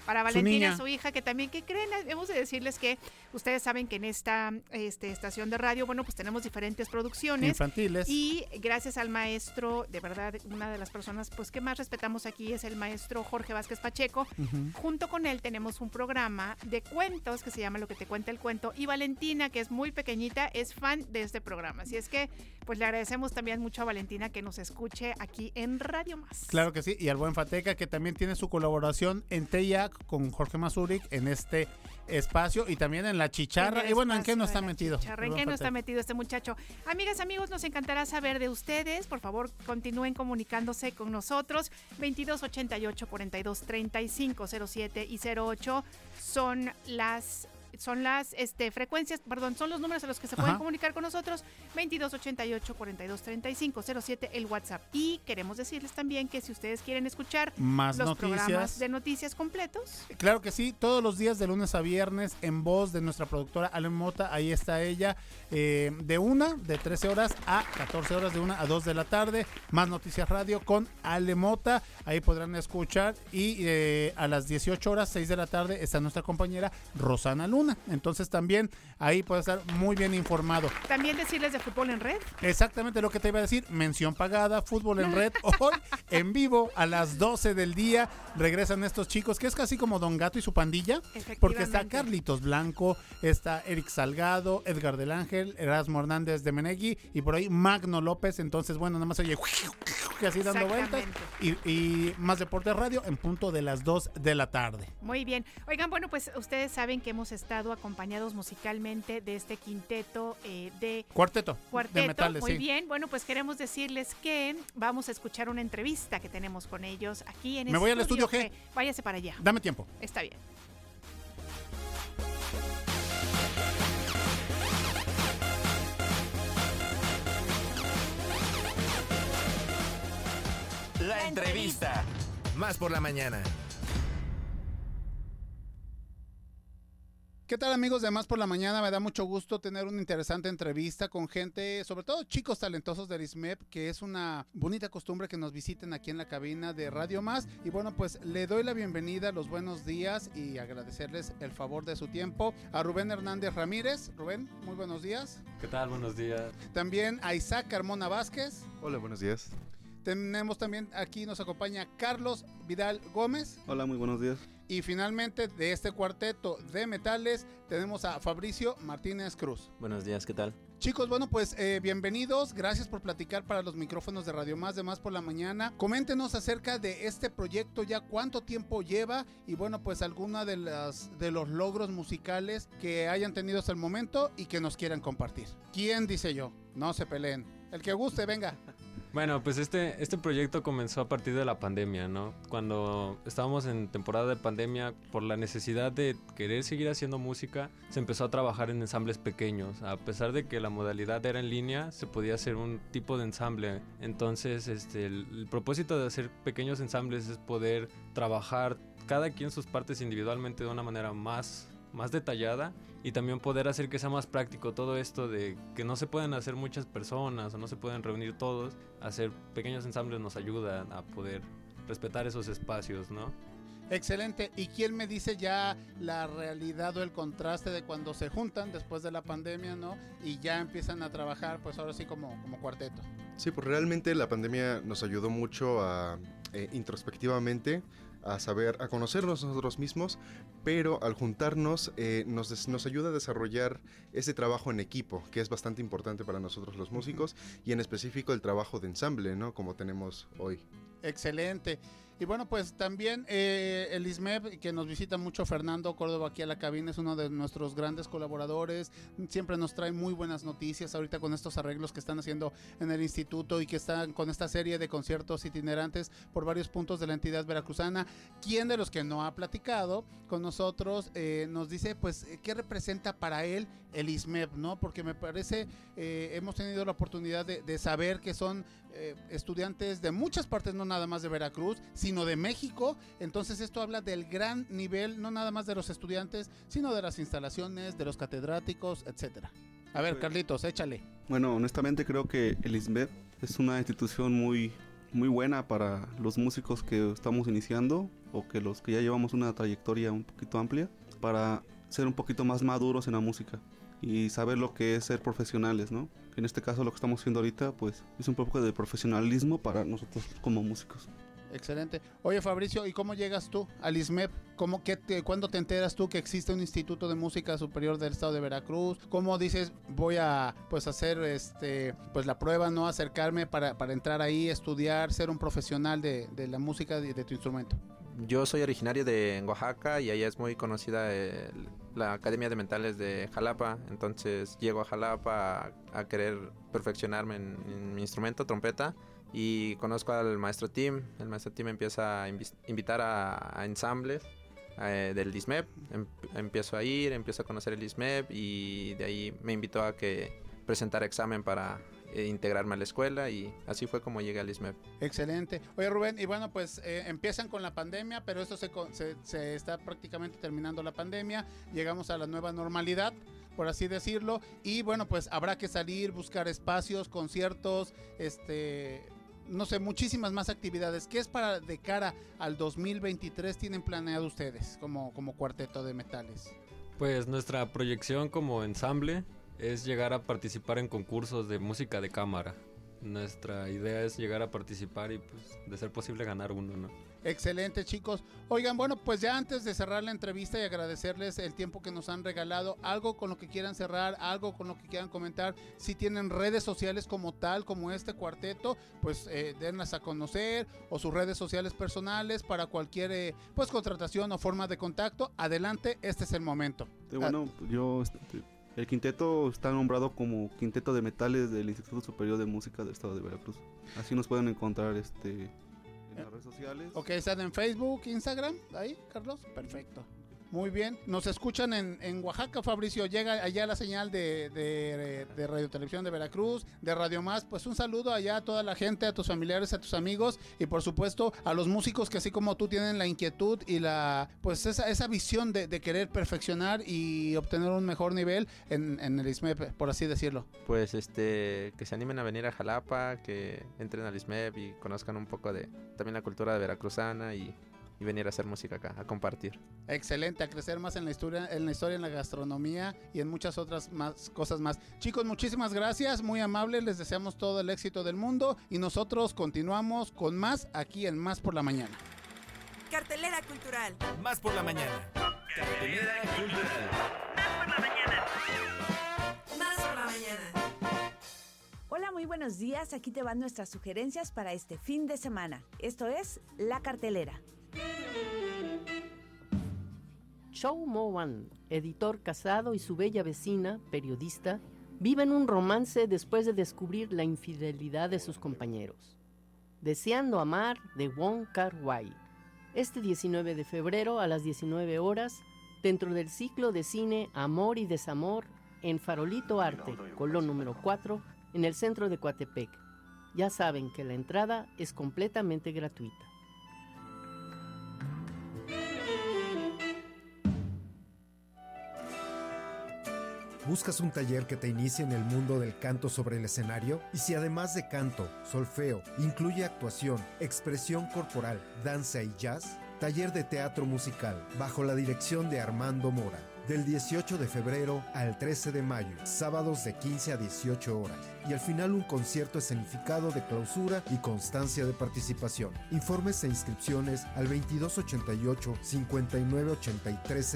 Para Su Valentina, niña. su, hija, que también, que creen? Hemos de decirles que ustedes saben que en esta este, estación de radio, bueno, pues tenemos diferentes producciones. Infantiles. Y gracias al maestro, de verdad, una de las personas pues que más respetamos aquí es el maestro Jorge Vázquez Pacheco. Junto con él tenemos un programa de cuentos que se llama Lo que te cuenta el cuento. Y Valentina, que es muy pequeñita, es fan de este programa. Así es que, pues le agradecemos también mucho a Valentina que nos escuche aquí en Radio Más. Claro que sí, y al buen Fateca que también tiene su colaboración en TEIAC con Jorge Mazuric en este espacio y también en La Chicharra. Y bueno, ¿en qué no está metido? chicharra. ¿En qué no está metido este muchacho? Amigas, amigos, nos encantará saber de ustedes. Por favor, continúen comunicándose con nosotros. 22 88 42 35 07 y 08 son las son las este, frecuencias, perdón, son los números a los que se pueden comunicar con nosotros. 22 88 42 35 07 el WhatsApp. Y queremos decirles también que si ustedes quieren escuchar Más los noticias. programas de noticias completos, Claro que sí, todos los días de lunes a viernes en voz de nuestra productora Ale Mota, ahí está ella, eh, de una, de 13 horas a 14 horas, de una a 2 de la tarde, más noticias radio con Ale Mota, ahí podrán escuchar y eh, a las 18 horas, 6 de la tarde está nuestra compañera Rosana Luna. Una. Entonces también ahí puedes estar muy bien informado. También decirles de fútbol en red. Exactamente lo que te iba a decir. Mención pagada, fútbol en red. Hoy en vivo a las 12 del día regresan estos chicos, que es casi como Don Gato y su pandilla. Porque está. Carlitos Blanco, está Eric Salgado, Edgar del Ángel, Erasmo Hernández de Menegui y por ahí Magno López. Entonces, bueno, nada más oye que así dando vueltas. Y, y más Deportes Radio en punto de las 2 de la tarde. Muy bien. Oigan, bueno, pues ustedes saben que hemos estado acompañados musicalmente de este quinteto eh, de Cuarteto. Cuarteto, de metales, muy sí. bien. Bueno, pues queremos decirles que vamos a escuchar una entrevista que tenemos con ellos aquí en Me voy al estudio G. Váyase para allá. Dame tiempo. Está bien. La entrevista. Más por la mañana. ¿Qué tal amigos de Más por la Mañana? Me da mucho gusto tener una interesante entrevista con gente, sobre todo chicos talentosos del ISMEP, que es una bonita costumbre que nos visiten aquí en la cabina de Radio Más. Y bueno, pues le doy la bienvenida, los buenos días y agradecerles el favor de su tiempo a Rubén Hernández Ramírez. Rubén, muy buenos días. ¿Qué tal? Buenos días. También a Isaac Carmona Vázquez. Hola, buenos días. Tenemos también aquí nos acompaña Carlos Vidal Gómez. Hola, muy buenos días. Y finalmente de este cuarteto de metales tenemos a Fabricio Martínez Cruz. Buenos días, ¿qué tal? Chicos, bueno, pues eh, bienvenidos. Gracias por platicar para los micrófonos de Radio Más de Más por la Mañana. Coméntenos acerca de este proyecto, ya cuánto tiempo lleva y bueno, pues alguna de las de los logros musicales que hayan tenido hasta el momento y que nos quieran compartir. ¿Quién dice yo? No se peleen. El que guste, venga. Bueno, pues este, este proyecto comenzó a partir de la pandemia, ¿no? Cuando estábamos en temporada de pandemia, por la necesidad de querer seguir haciendo música, se empezó a trabajar en ensambles pequeños. A pesar de que la modalidad era en línea, se podía hacer un tipo de ensamble. Entonces, este, el, el propósito de hacer pequeños ensambles es poder trabajar cada quien sus partes individualmente de una manera más más detallada y también poder hacer que sea más práctico todo esto de que no se pueden hacer muchas personas o no se pueden reunir todos, hacer pequeños ensambles nos ayuda a poder respetar esos espacios, ¿no? Excelente. ¿Y quién me dice ya la realidad o el contraste de cuando se juntan después de la pandemia, ¿no? Y ya empiezan a trabajar, pues ahora sí como, como cuarteto. Sí, pues realmente la pandemia nos ayudó mucho a eh, introspectivamente a saber, a conocernos nosotros mismos, pero al juntarnos eh, nos, des- nos ayuda a desarrollar ese trabajo en equipo, que es bastante importante para nosotros los músicos, y en específico el trabajo de ensamble, ¿no? Como tenemos hoy. Excelente. Y bueno, pues también eh, el ISMEP, que nos visita mucho Fernando Córdoba aquí a la cabina, es uno de nuestros grandes colaboradores. Siempre nos trae muy buenas noticias ahorita con estos arreglos que están haciendo en el instituto y que están con esta serie de conciertos itinerantes por varios puntos de la entidad veracruzana. ¿Quién de los que no ha platicado con nosotros eh, nos dice, pues, qué representa para él el ISMEP, ¿no? Porque me parece, eh, hemos tenido la oportunidad de, de saber que son eh, estudiantes de muchas partes, no nada más de Veracruz, sino de México. Entonces esto habla del gran nivel, no nada más de los estudiantes, sino de las instalaciones, de los catedráticos, etcétera. A ver, Carlitos, échale. Bueno, honestamente creo que el ISBEP es una institución muy, muy buena para los músicos que estamos iniciando o que los que ya llevamos una trayectoria un poquito amplia para ser un poquito más maduros en la música y saber lo que es ser profesionales, ¿no? En este caso lo que estamos haciendo ahorita pues es un poco de profesionalismo para nosotros como músicos. Excelente. Oye, Fabricio, ¿y cómo llegas tú al ISMEP? ¿Cómo, qué te, ¿Cuándo te enteras tú que existe un Instituto de Música Superior del Estado de Veracruz? ¿Cómo dices, voy a pues hacer este pues la prueba, no acercarme para, para entrar ahí, estudiar, ser un profesional de, de la música de, de tu instrumento? Yo soy originario de Oaxaca y allá es muy conocida el- la Academia de Mentales de Jalapa. Entonces llego a Jalapa a, querer perfeccionarme en mi instrumento, trompeta. Y conozco al maestro Tim. El maestro Tim empieza a invitar a, a ensambles eh, del ISMEP. Em- empiezo a ir, empiezo a conocer el ISMEP y de ahí me invitó a que presentara examen para eh, integrarme a la escuela y así fue como llegué al ISMEP. Excelente. Oye, Rubén, y bueno, pues eh, empiezan con la pandemia, pero esto se, se, se está prácticamente terminando la pandemia. Llegamos a la nueva normalidad, por así decirlo. Y bueno, pues habrá que salir, buscar espacios, conciertos, este. No sé, muchísimas más actividades. ¿Qué es para de cara al 2023 tienen planeado ustedes como, como cuarteto de metales? Pues nuestra proyección como ensamble es llegar a participar en concursos de música de cámara. Nuestra idea es llegar a participar y pues de ser posible ganar uno, ¿no? Excelente, chicos. Oigan, bueno, pues ya antes de cerrar la entrevista y agradecerles el tiempo que nos han regalado, algo con lo que quieran cerrar, algo con lo que quieran comentar, si tienen redes sociales como tal, como este cuarteto, pues eh, denlas a conocer o sus redes sociales personales para cualquier eh, pues contratación o forma de contacto. Adelante, este es el momento. Sí, bueno, yo este, el quinteto está nombrado como Quinteto de Metales del Instituto Superior de Música del Estado de Veracruz. Así nos pueden encontrar este en. Ok, están en Facebook, Instagram, ahí, Carlos. Perfecto. Muy bien. Nos escuchan en, Oaxaca, Fabricio. Llega allá la señal de, de, de Radio Televisión de Veracruz, de Radio Más. Pues un saludo allá a toda la gente, a tus familiares, a tus amigos y por supuesto a los músicos que así como tú tienen la inquietud y la pues esa, esa visión de, de querer perfeccionar y obtener un mejor nivel en, en el ISMEP, por así decirlo. Pues este, que se animen a venir a Jalapa, que entren al ISMEP y conozcan un poco de también la cultura de veracruzana y, y venir a hacer música acá, a compartir. Excelente, a crecer más en la historia, en la historia, en la gastronomía y en muchas otras más cosas más. Chicos, muchísimas gracias, muy amables, les deseamos todo el éxito del mundo y nosotros continuamos con más aquí en Más por la Mañana. Cartelera cultural. Más por la mañana. Cartelera cultural. Más por la mañana. Más por la mañana. Hola, muy buenos días. Aquí te van nuestras sugerencias para este fin de semana. Esto es La Cartelera. Chow Mo-wan, editor casado y su bella vecina, periodista, viven un romance después de descubrir la infidelidad de sus compañeros. Deseando amar de Wong Kar-wai. Este 19 de febrero a las 19 horas, dentro del ciclo de cine Amor y Desamor en Farolito Arte, Colón número 4, en el centro de Coatepec. Ya saben que la entrada es completamente gratuita. ¿Buscas un taller que te inicie en el mundo del canto sobre el escenario? Y si además de canto, solfeo, incluye actuación, expresión corporal, danza y jazz, taller de teatro musical, bajo la dirección de Armando Mora. Del 18 de febrero al 13 de mayo, sábados de 15 a 18 horas. Y al final un concierto escenificado de clausura y constancia de participación. Informes e inscripciones al 2288 5983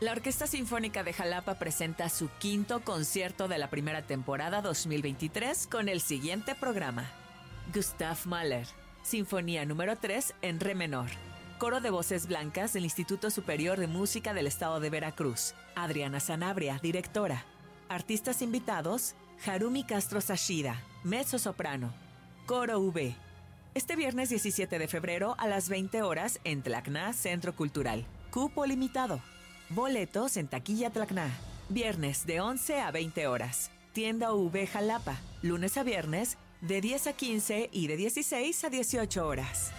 La Orquesta Sinfónica de Jalapa presenta su quinto concierto de la primera temporada 2023 con el siguiente programa. Gustav Mahler, Sinfonía número 3 en Re menor. Coro de voces blancas del Instituto Superior de Música del Estado de Veracruz. Adriana Sanabria, directora. Artistas invitados: Harumi Castro Sashida, mezzo soprano. Coro V. Este viernes 17 de febrero a las 20 horas en Tlacna Centro Cultural. Cupo limitado. Boletos en Taquilla Tlacna. Viernes de 11 a 20 horas. Tienda V Jalapa. Lunes a viernes de 10 a 15 y de 16 a 18 horas.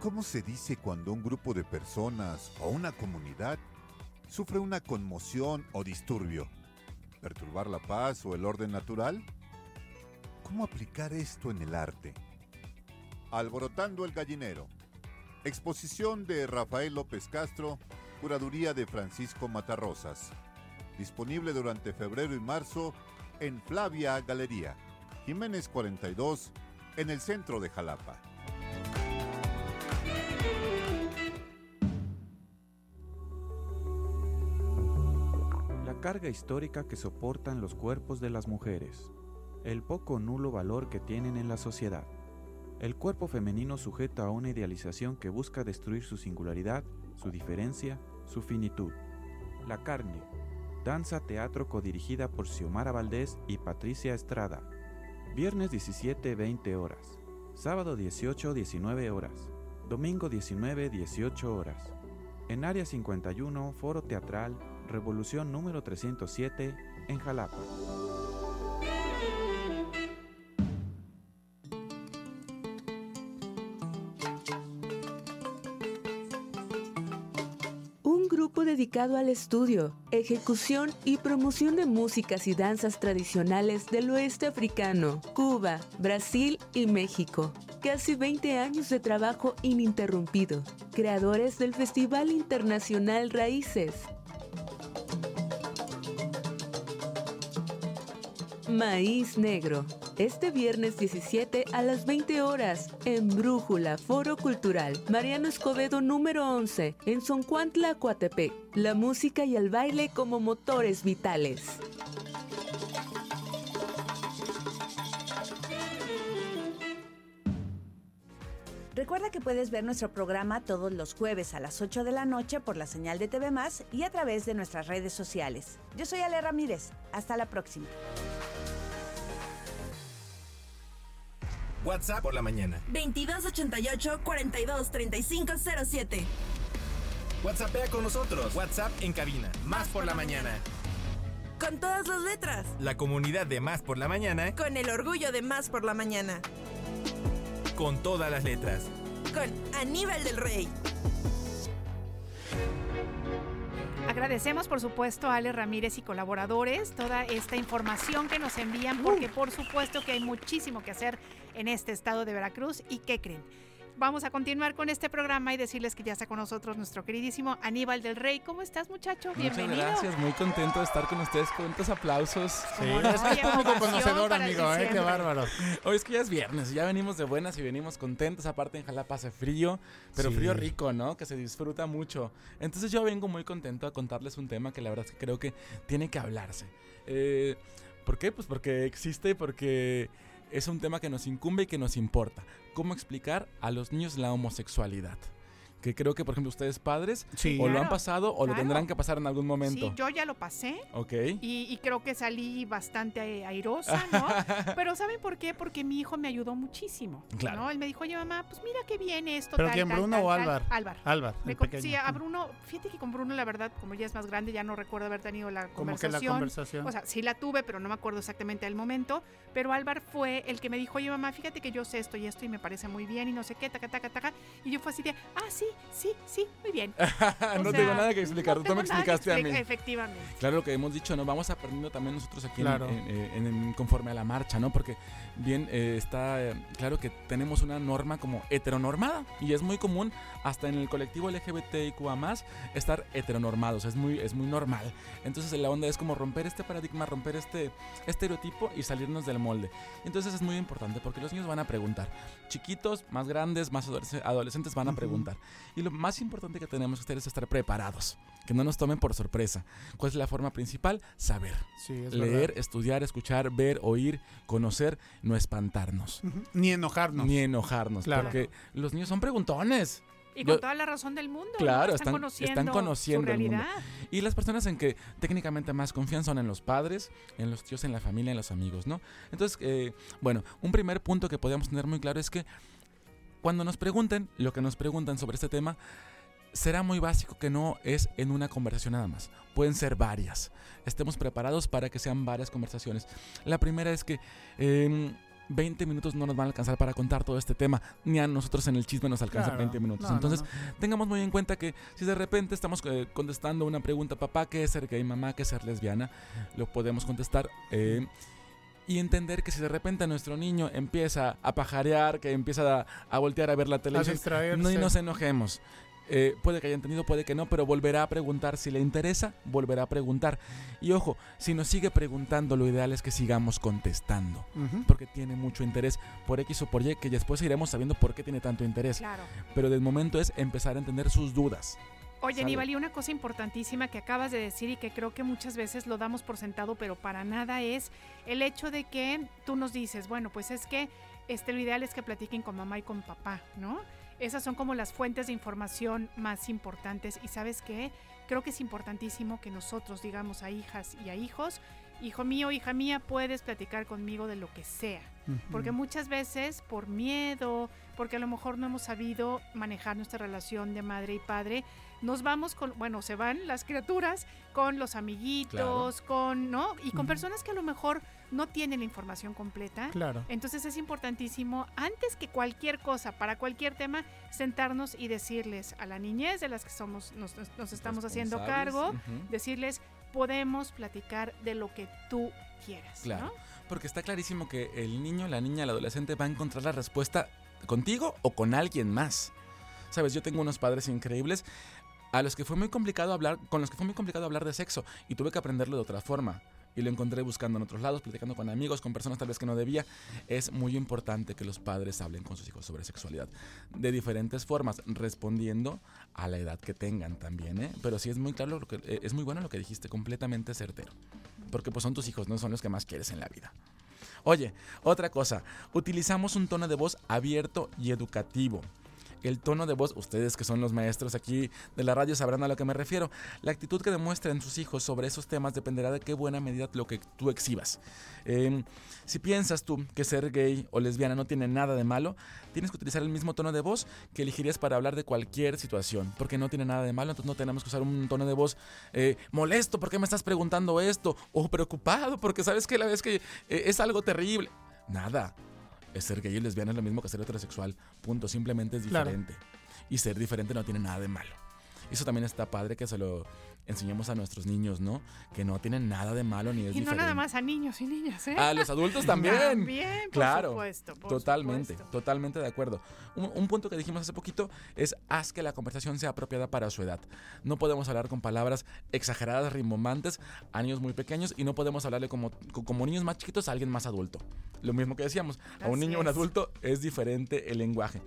¿Cómo se dice cuando un grupo de personas o una comunidad sufre una conmoción o disturbio? ¿Perturbar la paz o el orden natural? ¿Cómo aplicar esto en el arte? Alborotando el gallinero. Exposición de Rafael López Castro, curaduría de Francisco Matarrosas. Disponible durante febrero y marzo en Flavia Galería, Jiménez 42, en el centro de Jalapa. La carga histórica que soportan los cuerpos de las mujeres. El poco nulo valor que tienen en la sociedad. El cuerpo femenino sujeta a una idealización que busca destruir su singularidad, su diferencia, su finitud. La carne. Danza teatro codirigida por Xiomara Valdés y Patricia Estrada. Viernes 17, 20 horas. Sábado 18, 19 horas. Domingo 19, 18 horas. En Área 51, Foro Teatral, Revolución número 307, en Jalapa. Dedicado al estudio, ejecución y promoción de músicas y danzas tradicionales del oeste africano, Cuba, Brasil y México. Casi 20 años de trabajo ininterrumpido. Creadores del Festival Internacional Raíces. Maíz Negro. Este viernes 17 a las 20 horas en Brújula Foro Cultural Mariano Escobedo número 11 en Soncuantla, Coatepec. La música y el baile como motores vitales. Recuerda que puedes ver nuestro programa todos los jueves a las 8 de la noche por la señal de TV Más y a través de nuestras redes sociales. Yo soy Ale Ramírez. Hasta la próxima. WhatsApp por la mañana. 2288 42 3507. WhatsAppea con nosotros. WhatsApp en cabina. Más por la mañana. Con todas las letras. La comunidad de Más por la mañana. Con el orgullo de Más por la mañana. Con todas las letras. Con Aníbal del Rey. Agradecemos, por supuesto, a Ale Ramírez y colaboradores toda esta información que nos envían, porque por supuesto que hay muchísimo que hacer en este estado de Veracruz. ¿Y qué creen? Vamos a continuar con este programa y decirles que ya está con nosotros nuestro queridísimo Aníbal del Rey. ¿Cómo estás, muchacho? Bienvenido. Muchas gracias, muy contento de estar con ustedes con estos aplausos. Sí, es que es público conocedor, amigo, ¿eh? Qué bárbaro. Hoy es que ya es viernes, ya venimos de buenas y venimos contentos. Aparte en Jalapa hace frío, pero Sí. frío rico, ¿no? Que se disfruta mucho. Entonces yo vengo muy contento a contarles un tema que la verdad es que creo que tiene que hablarse. Eh, ¿Por qué? Pues porque existe y porque es un tema que nos incumbe y que nos importa. ¿Cómo explicar a los niños la homosexualidad? Que creo que, por ejemplo, ustedes padres Sí. o lo han pasado o lo tendrán que pasar en algún momento. Sí, yo ya lo pasé. Ok. Y, y creo que salí bastante airosa, ¿no? Pero ¿saben por qué? Porque mi hijo me ayudó muchísimo. Claro. ¿no? Él me dijo, oye mamá, pues mira qué bien esto. ¿Pero tal, quién, Bruno tal, o tal". Álvar? Álvar. Álvar, sí, a Bruno, fíjate que con Bruno, la verdad, como ya es más grande, ya no recuerdo haber tenido la Como que la conversación. conversación. O sea, sí la tuve, pero no me acuerdo exactamente del momento. Pero Álvar fue el que me dijo, oye mamá, fíjate que yo sé esto y esto y me parece muy bien y no sé qué, taca, taca, taca. Y yo fue así de, ah, sí, sí, sí, muy bien. No sea, tengo nada que explicar, no tú me explicaste a mí. Efectivamente. Claro, lo que hemos dicho, ¿no? Vamos aprendiendo también nosotros aquí en- Claro. en, en- en- conforme a la marcha, ¿no? Porque bien eh, está eh, claro que tenemos una norma como heteronormada y es muy común hasta en el colectivo LGBTIQA más estar heteronormados, es muy, es muy normal. Entonces la onda es como romper este paradigma, romper este estereotipo y salirnos del molde. Entonces es muy importante porque los niños van a preguntar. Chiquitos, más grandes, más adolesc- adolescentes van a preguntar. Y lo más importante que tenemos que hacer es estar preparados, que no nos tomen por sorpresa. ¿Cuál es la forma principal? Saber. Sí, es Leer, verdad. estudiar, escuchar, ver, oír, conocer, no espantarnos. Ni enojarnos. Ni enojarnos, Claro. porque los niños son preguntones. Y Yo- con toda la razón del mundo. ¿no? Claro, están, están, conociendo, están conociendo su el mundo. Y las personas en que técnicamente más confían son en los padres, en los tíos, en la familia, en los amigos, ¿no? Entonces, eh, bueno, un primer punto que podríamos tener muy claro es que cuando nos pregunten, lo que nos preguntan sobre este tema, será muy básico que no es en una conversación nada más. Pueden ser varias. Estemos preparados para que sean varias conversaciones. La primera es que en 20 minutos no nos van a alcanzar para contar todo este tema, ni a nosotros en el chisme nos alcanza Claro. 20 minutos. No, no, Entonces, no. tengamos muy en cuenta que si de repente estamos eh, contestando una pregunta, papá, ¿qué es ser gay? Mamá, ¿qué es ser lesbiana? Lo podemos contestar. eh, y entender que si de repente nuestro niño empieza a pajarear, que empieza a, a voltear a ver la televisión, no y nos enojemos. Eh, puede que haya entendido, puede que no, pero volverá a preguntar. Si le interesa, volverá a preguntar. Y ojo, si nos sigue preguntando, lo ideal es que sigamos contestando. Porque tiene mucho interés por X o por Y, que después iremos sabiendo por qué tiene tanto interés. Claro. Pero del momento es empezar a entender sus dudas. Oye, Sale. Aníbal, y una cosa importantísima que acabas de decir y que creo que muchas veces lo damos por sentado, pero para nada es el hecho de que tú nos dices, bueno, pues es que este, lo ideal es que platiquen con mamá y con papá, ¿no? Esas son como las fuentes de información más importantes y sabes qué, creo que es importantísimo que nosotros digamos a hijas y a hijos hijo mío, hija mía, puedes platicar conmigo de lo que sea. Porque muchas veces por miedo, porque a lo mejor no hemos sabido manejar nuestra relación de madre y padre, nos vamos con, bueno, se van las criaturas con los amiguitos, con, ¿no? Y con personas que a lo mejor no tienen la información completa. Claro. Entonces es importantísimo, antes que cualquier cosa, para cualquier tema, sentarnos y decirles a la niñez de las que somos, nos, estamos haciendo cargo, decirles, podemos platicar de lo que tú quieras. Claro. ¿no? Porque está clarísimo que el niño, la niña, el adolescente va a encontrar la respuesta contigo o con alguien más. Sabes, yo tengo unos padres increíbles a los que fue muy complicado hablar, con los que fue muy complicado hablar de sexo y tuve que aprenderlo de otra forma. Y lo encontré buscando en otros lados, platicando con amigos, con personas tal vez que no debía. Es muy importante que los padres hablen con sus hijos sobre sexualidad de diferentes formas, respondiendo a la edad que tengan también, ¿eh? Pero sí es muy claro, lo que, eh, es muy bueno lo que dijiste, completamente certero. Porque pues son tus hijos, no son los que más quieres en la vida. Oye, otra cosa, utilizamos un tono de voz abierto y educativo. El tono de voz, ustedes que son los maestros aquí de la radio sabrán a lo que me refiero. La actitud que demuestren sus hijos sobre esos temas dependerá de qué buena medida lo que tú exhibas. Eh, si piensas tú que ser gay o lesbiana no tiene nada de malo, tienes que utilizar el mismo tono de voz que elegirías para hablar de cualquier situación, porque no tiene nada de malo, entonces no tenemos que usar un tono de voz eh, molesto, ¿por qué me estás preguntando esto? O preocupado, porque sabes que la vez que eh, es algo terrible. Nada. Es ser gay y lesbiana es lo mismo que ser heterosexual. Punto. Simplemente es Claro. diferente. Y ser diferente no tiene nada de malo. Eso también está padre que se lo enseñemos a nuestros niños, ¿no? Que no tienen nada de malo ni es Y no diferente. nada más a niños y niñas, ¿eh? A los adultos también. También, por claro. supuesto, por totalmente, supuesto. totalmente de acuerdo. Un, un punto que dijimos hace poquito es haz que la conversación sea apropiada para su edad. No podemos hablar con palabras exageradas, rimbombantes a niños muy pequeños y no podemos hablarle como, co- como niños más chiquitos a alguien más adulto. Lo mismo que decíamos, a un Así niño o un adulto es diferente el lenguaje.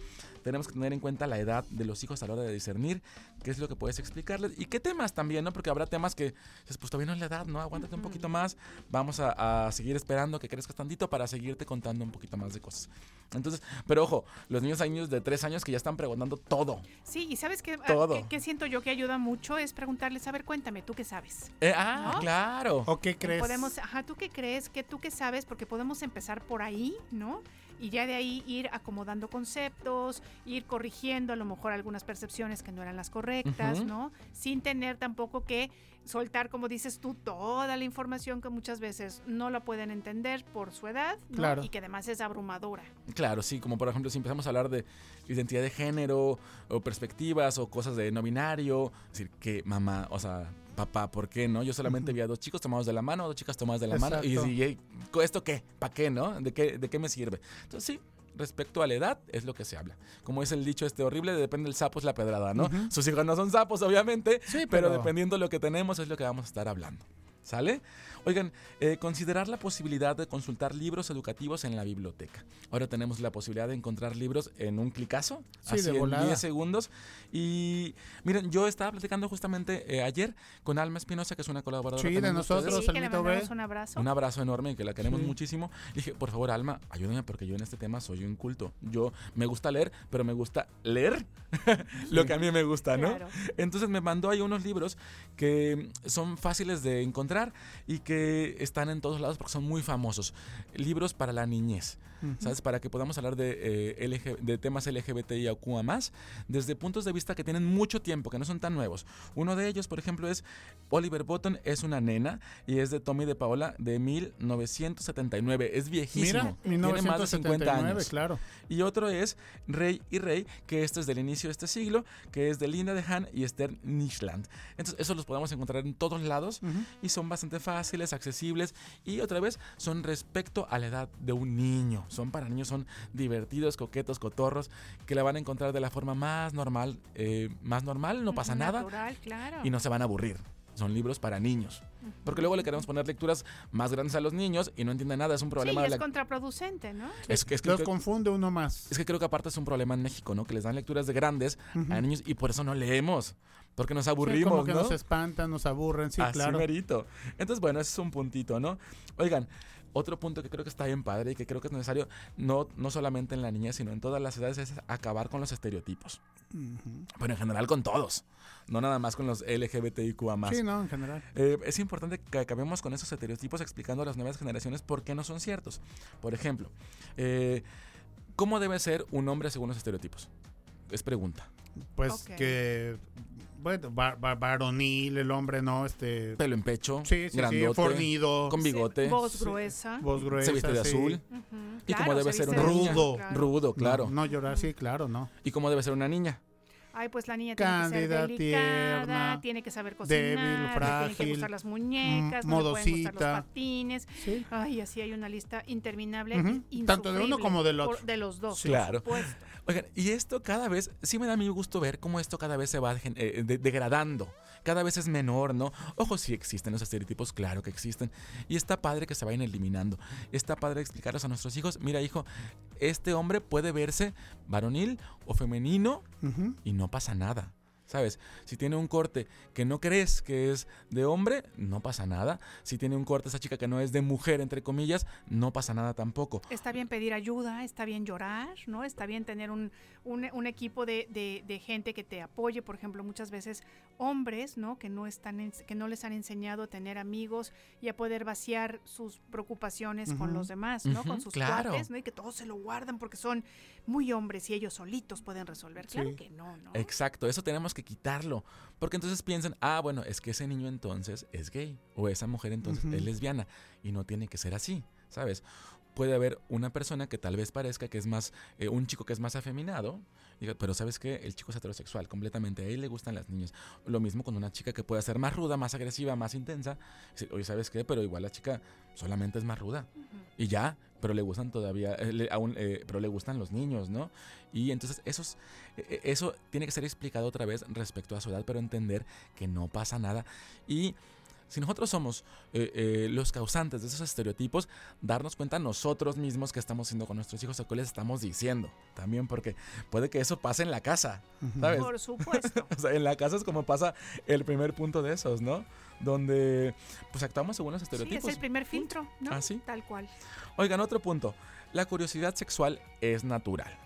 Tenemos que tener en cuenta la edad de los hijos a la hora de discernir qué es lo que puedes explicarles y qué temas también, ¿no? Porque habrá temas que, dices, pues todavía no es la edad, ¿no? Aguántate un poquito más, vamos a, a seguir esperando que crezcas tantito para seguirte contando un poquito más de cosas. Entonces, pero ojo, los niños hay niños de tres años que ya están preguntando todo. Sí, y sabes qué, Todo. ¿Qué, qué siento yo que ayuda mucho es preguntarles, a ver, cuéntame, ¿tú qué sabes? Eh, ah, ¿No? claro. ¿O qué crees? Podemos, ajá, ¿tú qué crees? ¿Qué tú qué sabes? Porque podemos empezar por ahí, ¿no? Y ya de ahí ir acomodando conceptos, ir corrigiendo a lo mejor algunas percepciones que no eran las correctas. ¿no? Sin tener tampoco que soltar, como dices tú, toda la información que muchas veces no la pueden entender por su edad, ¿no? Claro. Y que además es abrumadora. Claro, sí, como por ejemplo si empezamos a hablar de identidad de género o perspectivas o cosas de no binario, es decir, que mamá, o sea, papá, ¿por qué no? Yo solamente vi a dos chicos tomados de la mano, dos chicas tomadas de la mano y, Exacto. y, y, ¿esto qué? ¿Para qué, no? ¿De qué, ¿De qué me sirve? Entonces sí, respecto a la edad es lo que se habla. Como es el dicho este horrible, depende del sapo es la pedrada, ¿no? Sus hijos no son sapos, obviamente, pero, pero- dependiendo de lo que tenemos es lo que vamos a estar hablando. ¿Sale? Oigan, eh, considerar la posibilidad de consultar libros educativos en la biblioteca. Ahora tenemos la posibilidad de encontrar libros en un clicazo, Sí, así de en volada. 10 segundos. Y miren, yo estaba platicando justamente eh, ayer con Alma Espinosa, que es una colaboradora. Sí, de nosotros. Sí, que le mandamos un abrazo. Un abrazo enorme, que la queremos Sí. muchísimo. Le dije, por favor, Alma, ayúdame porque yo en este tema soy un culto. Yo me gusta leer, pero me gusta leer lo que a mí me gusta, ¿no? Claro. Entonces me mandó ahí unos libros que son fáciles de encontrar y que están en todos lados porque son muy famosos. Libros para la niñez. Ujú. ¿Sabes? Para que podamos hablar de, eh, LG de temas LGBTI o más desde puntos de vista que tienen mucho tiempo, que no son tan nuevos. Uno de ellos, por ejemplo, es Oliver Button es una nena y es de Tommy de Paola de 1979. Es viejísimo. Mira, Tiene más de 50 1979, años. claro. Y otro es Rey y Rey, que este es del inicio de este siglo, que es de Linda de Han y Esther Nishland. Entonces, esos los podemos encontrar en todos lados y son bastante fáciles, accesibles y otra vez son respecto a la edad de un niño. Son para niños, son divertidos, coquetos, cotorros, que la van a encontrar de la forma más normal. eh, más normal, no pasa nada Natural, claro. y no se van a aburrir. Son libros para niños. Porque luego le queremos poner lecturas más grandes a los niños y no entienden nada. Es un Sí, problema y de es la contraproducente, ¿no? es que, es que Los creo- confunde uno más. es que creo que aparte es un problema en México, ¿no? Que les dan lecturas de grandes a niños y por eso no leemos. Porque nos Sí, aburrimos, como que ¿no? nos espantan, nos aburren, sí, Así claro. merito. Entonces, bueno, ese es un puntito, ¿no? Oigan, otro punto que creo que está bien padre y que creo que es necesario, no, no solamente en la niña, sino en todas las edades, es acabar con los estereotipos. Bueno, en general con todos, no nada más con los LGBTIQA más. Sí, no, en general. Eh, es importante que acabemos con esos estereotipos explicando a las nuevas generaciones por qué no son ciertos. Por ejemplo, eh, ¿cómo debe ser un hombre según los estereotipos? Es pregunta. Pues que, va- varonil, el hombre, ¿no? Este... Pelo en pecho, Sí, sí, sí, grandote, fornido. con bigote. Voz gruesa. Voz gruesa, Se viste de sí. azul. Y Claro, como debe se ser una niña. Rudo. Claro. Rudo, claro. No, no llorar, sí, claro, ¿no. ¿Y cómo debe ser una niña? Ay, pues la niña tiene que ser delicada, tierna, tiene que saber débil, cocinar, le tiene que frágil, gustar las muñecas, mm, no le pueden gustar modosita. los patines. Ay, así hay una lista interminable. Tanto de uno como del por- otro. de los dos, Claro. por supuesto. Oigan, y esto cada vez, sí me da a mí gusto ver cómo esto cada vez se va eh, de- degradando. Cada vez es menor, ¿no? Ojo, sí existen los estereotipos, claro que existen. Y está padre que se vayan eliminando. Está padre explicarles a nuestros hijos, mira hijo, este hombre puede verse varonil o femenino y no pasa nada. ¿Sabes? Si tiene un corte que no crees que es de hombre, no pasa nada. Si tiene un corte esa chica que no es de mujer, entre comillas, no pasa nada tampoco. Está bien pedir ayuda, está bien llorar, ¿no? Está bien tener un, un, un equipo de, de- de gente que te apoye. Por ejemplo, muchas veces hombres, ¿no? Que no, están en- que no les han enseñado a tener amigos y a poder vaciar sus preocupaciones con los demás, ¿no? Con sus claro. cuates, ¿no? Y que todos se lo guardan porque son muy hombres y ellos solitos pueden resolver. Claro Sí. que no, ¿no? Exacto, eso tenemos que quitarlo. Porque entonces piensan, ah, bueno, es que ese niño entonces es gay. O esa mujer entonces es lesbiana. Y no tiene que ser así, ¿sabes? Puede haber una persona que tal vez parezca que es más, eh, un chico que es más afeminado, pero ¿sabes qué? El chico es heterosexual completamente. A él le gustan las niñas. Lo mismo con una chica que puede ser más ruda, más agresiva, más intensa. Oye, ¿sabes qué? Pero igual la chica solamente es más ruda. Y ya, pero le gustan todavía, eh, le- aún, eh, pero le gustan los niños, ¿no? Y entonces esos, eh, eso tiene que ser explicado otra vez respecto a su edad, pero entender que no pasa nada. Y si nosotros somos eh, eh, los causantes de esos estereotipos, darnos cuenta nosotros mismos que estamos haciendo con nuestros hijos o qué les estamos diciendo. También porque puede que eso pase en la casa. ¿sabes? Por supuesto. O sea, en la casa es como pasa el primer punto de esos, ¿no? Donde pues actuamos según los Sí, estereotipos. es el primer filtro, ¿no? ¿Ah, sí? Tal cual. Oigan, otro punto. La curiosidad sexual es natural.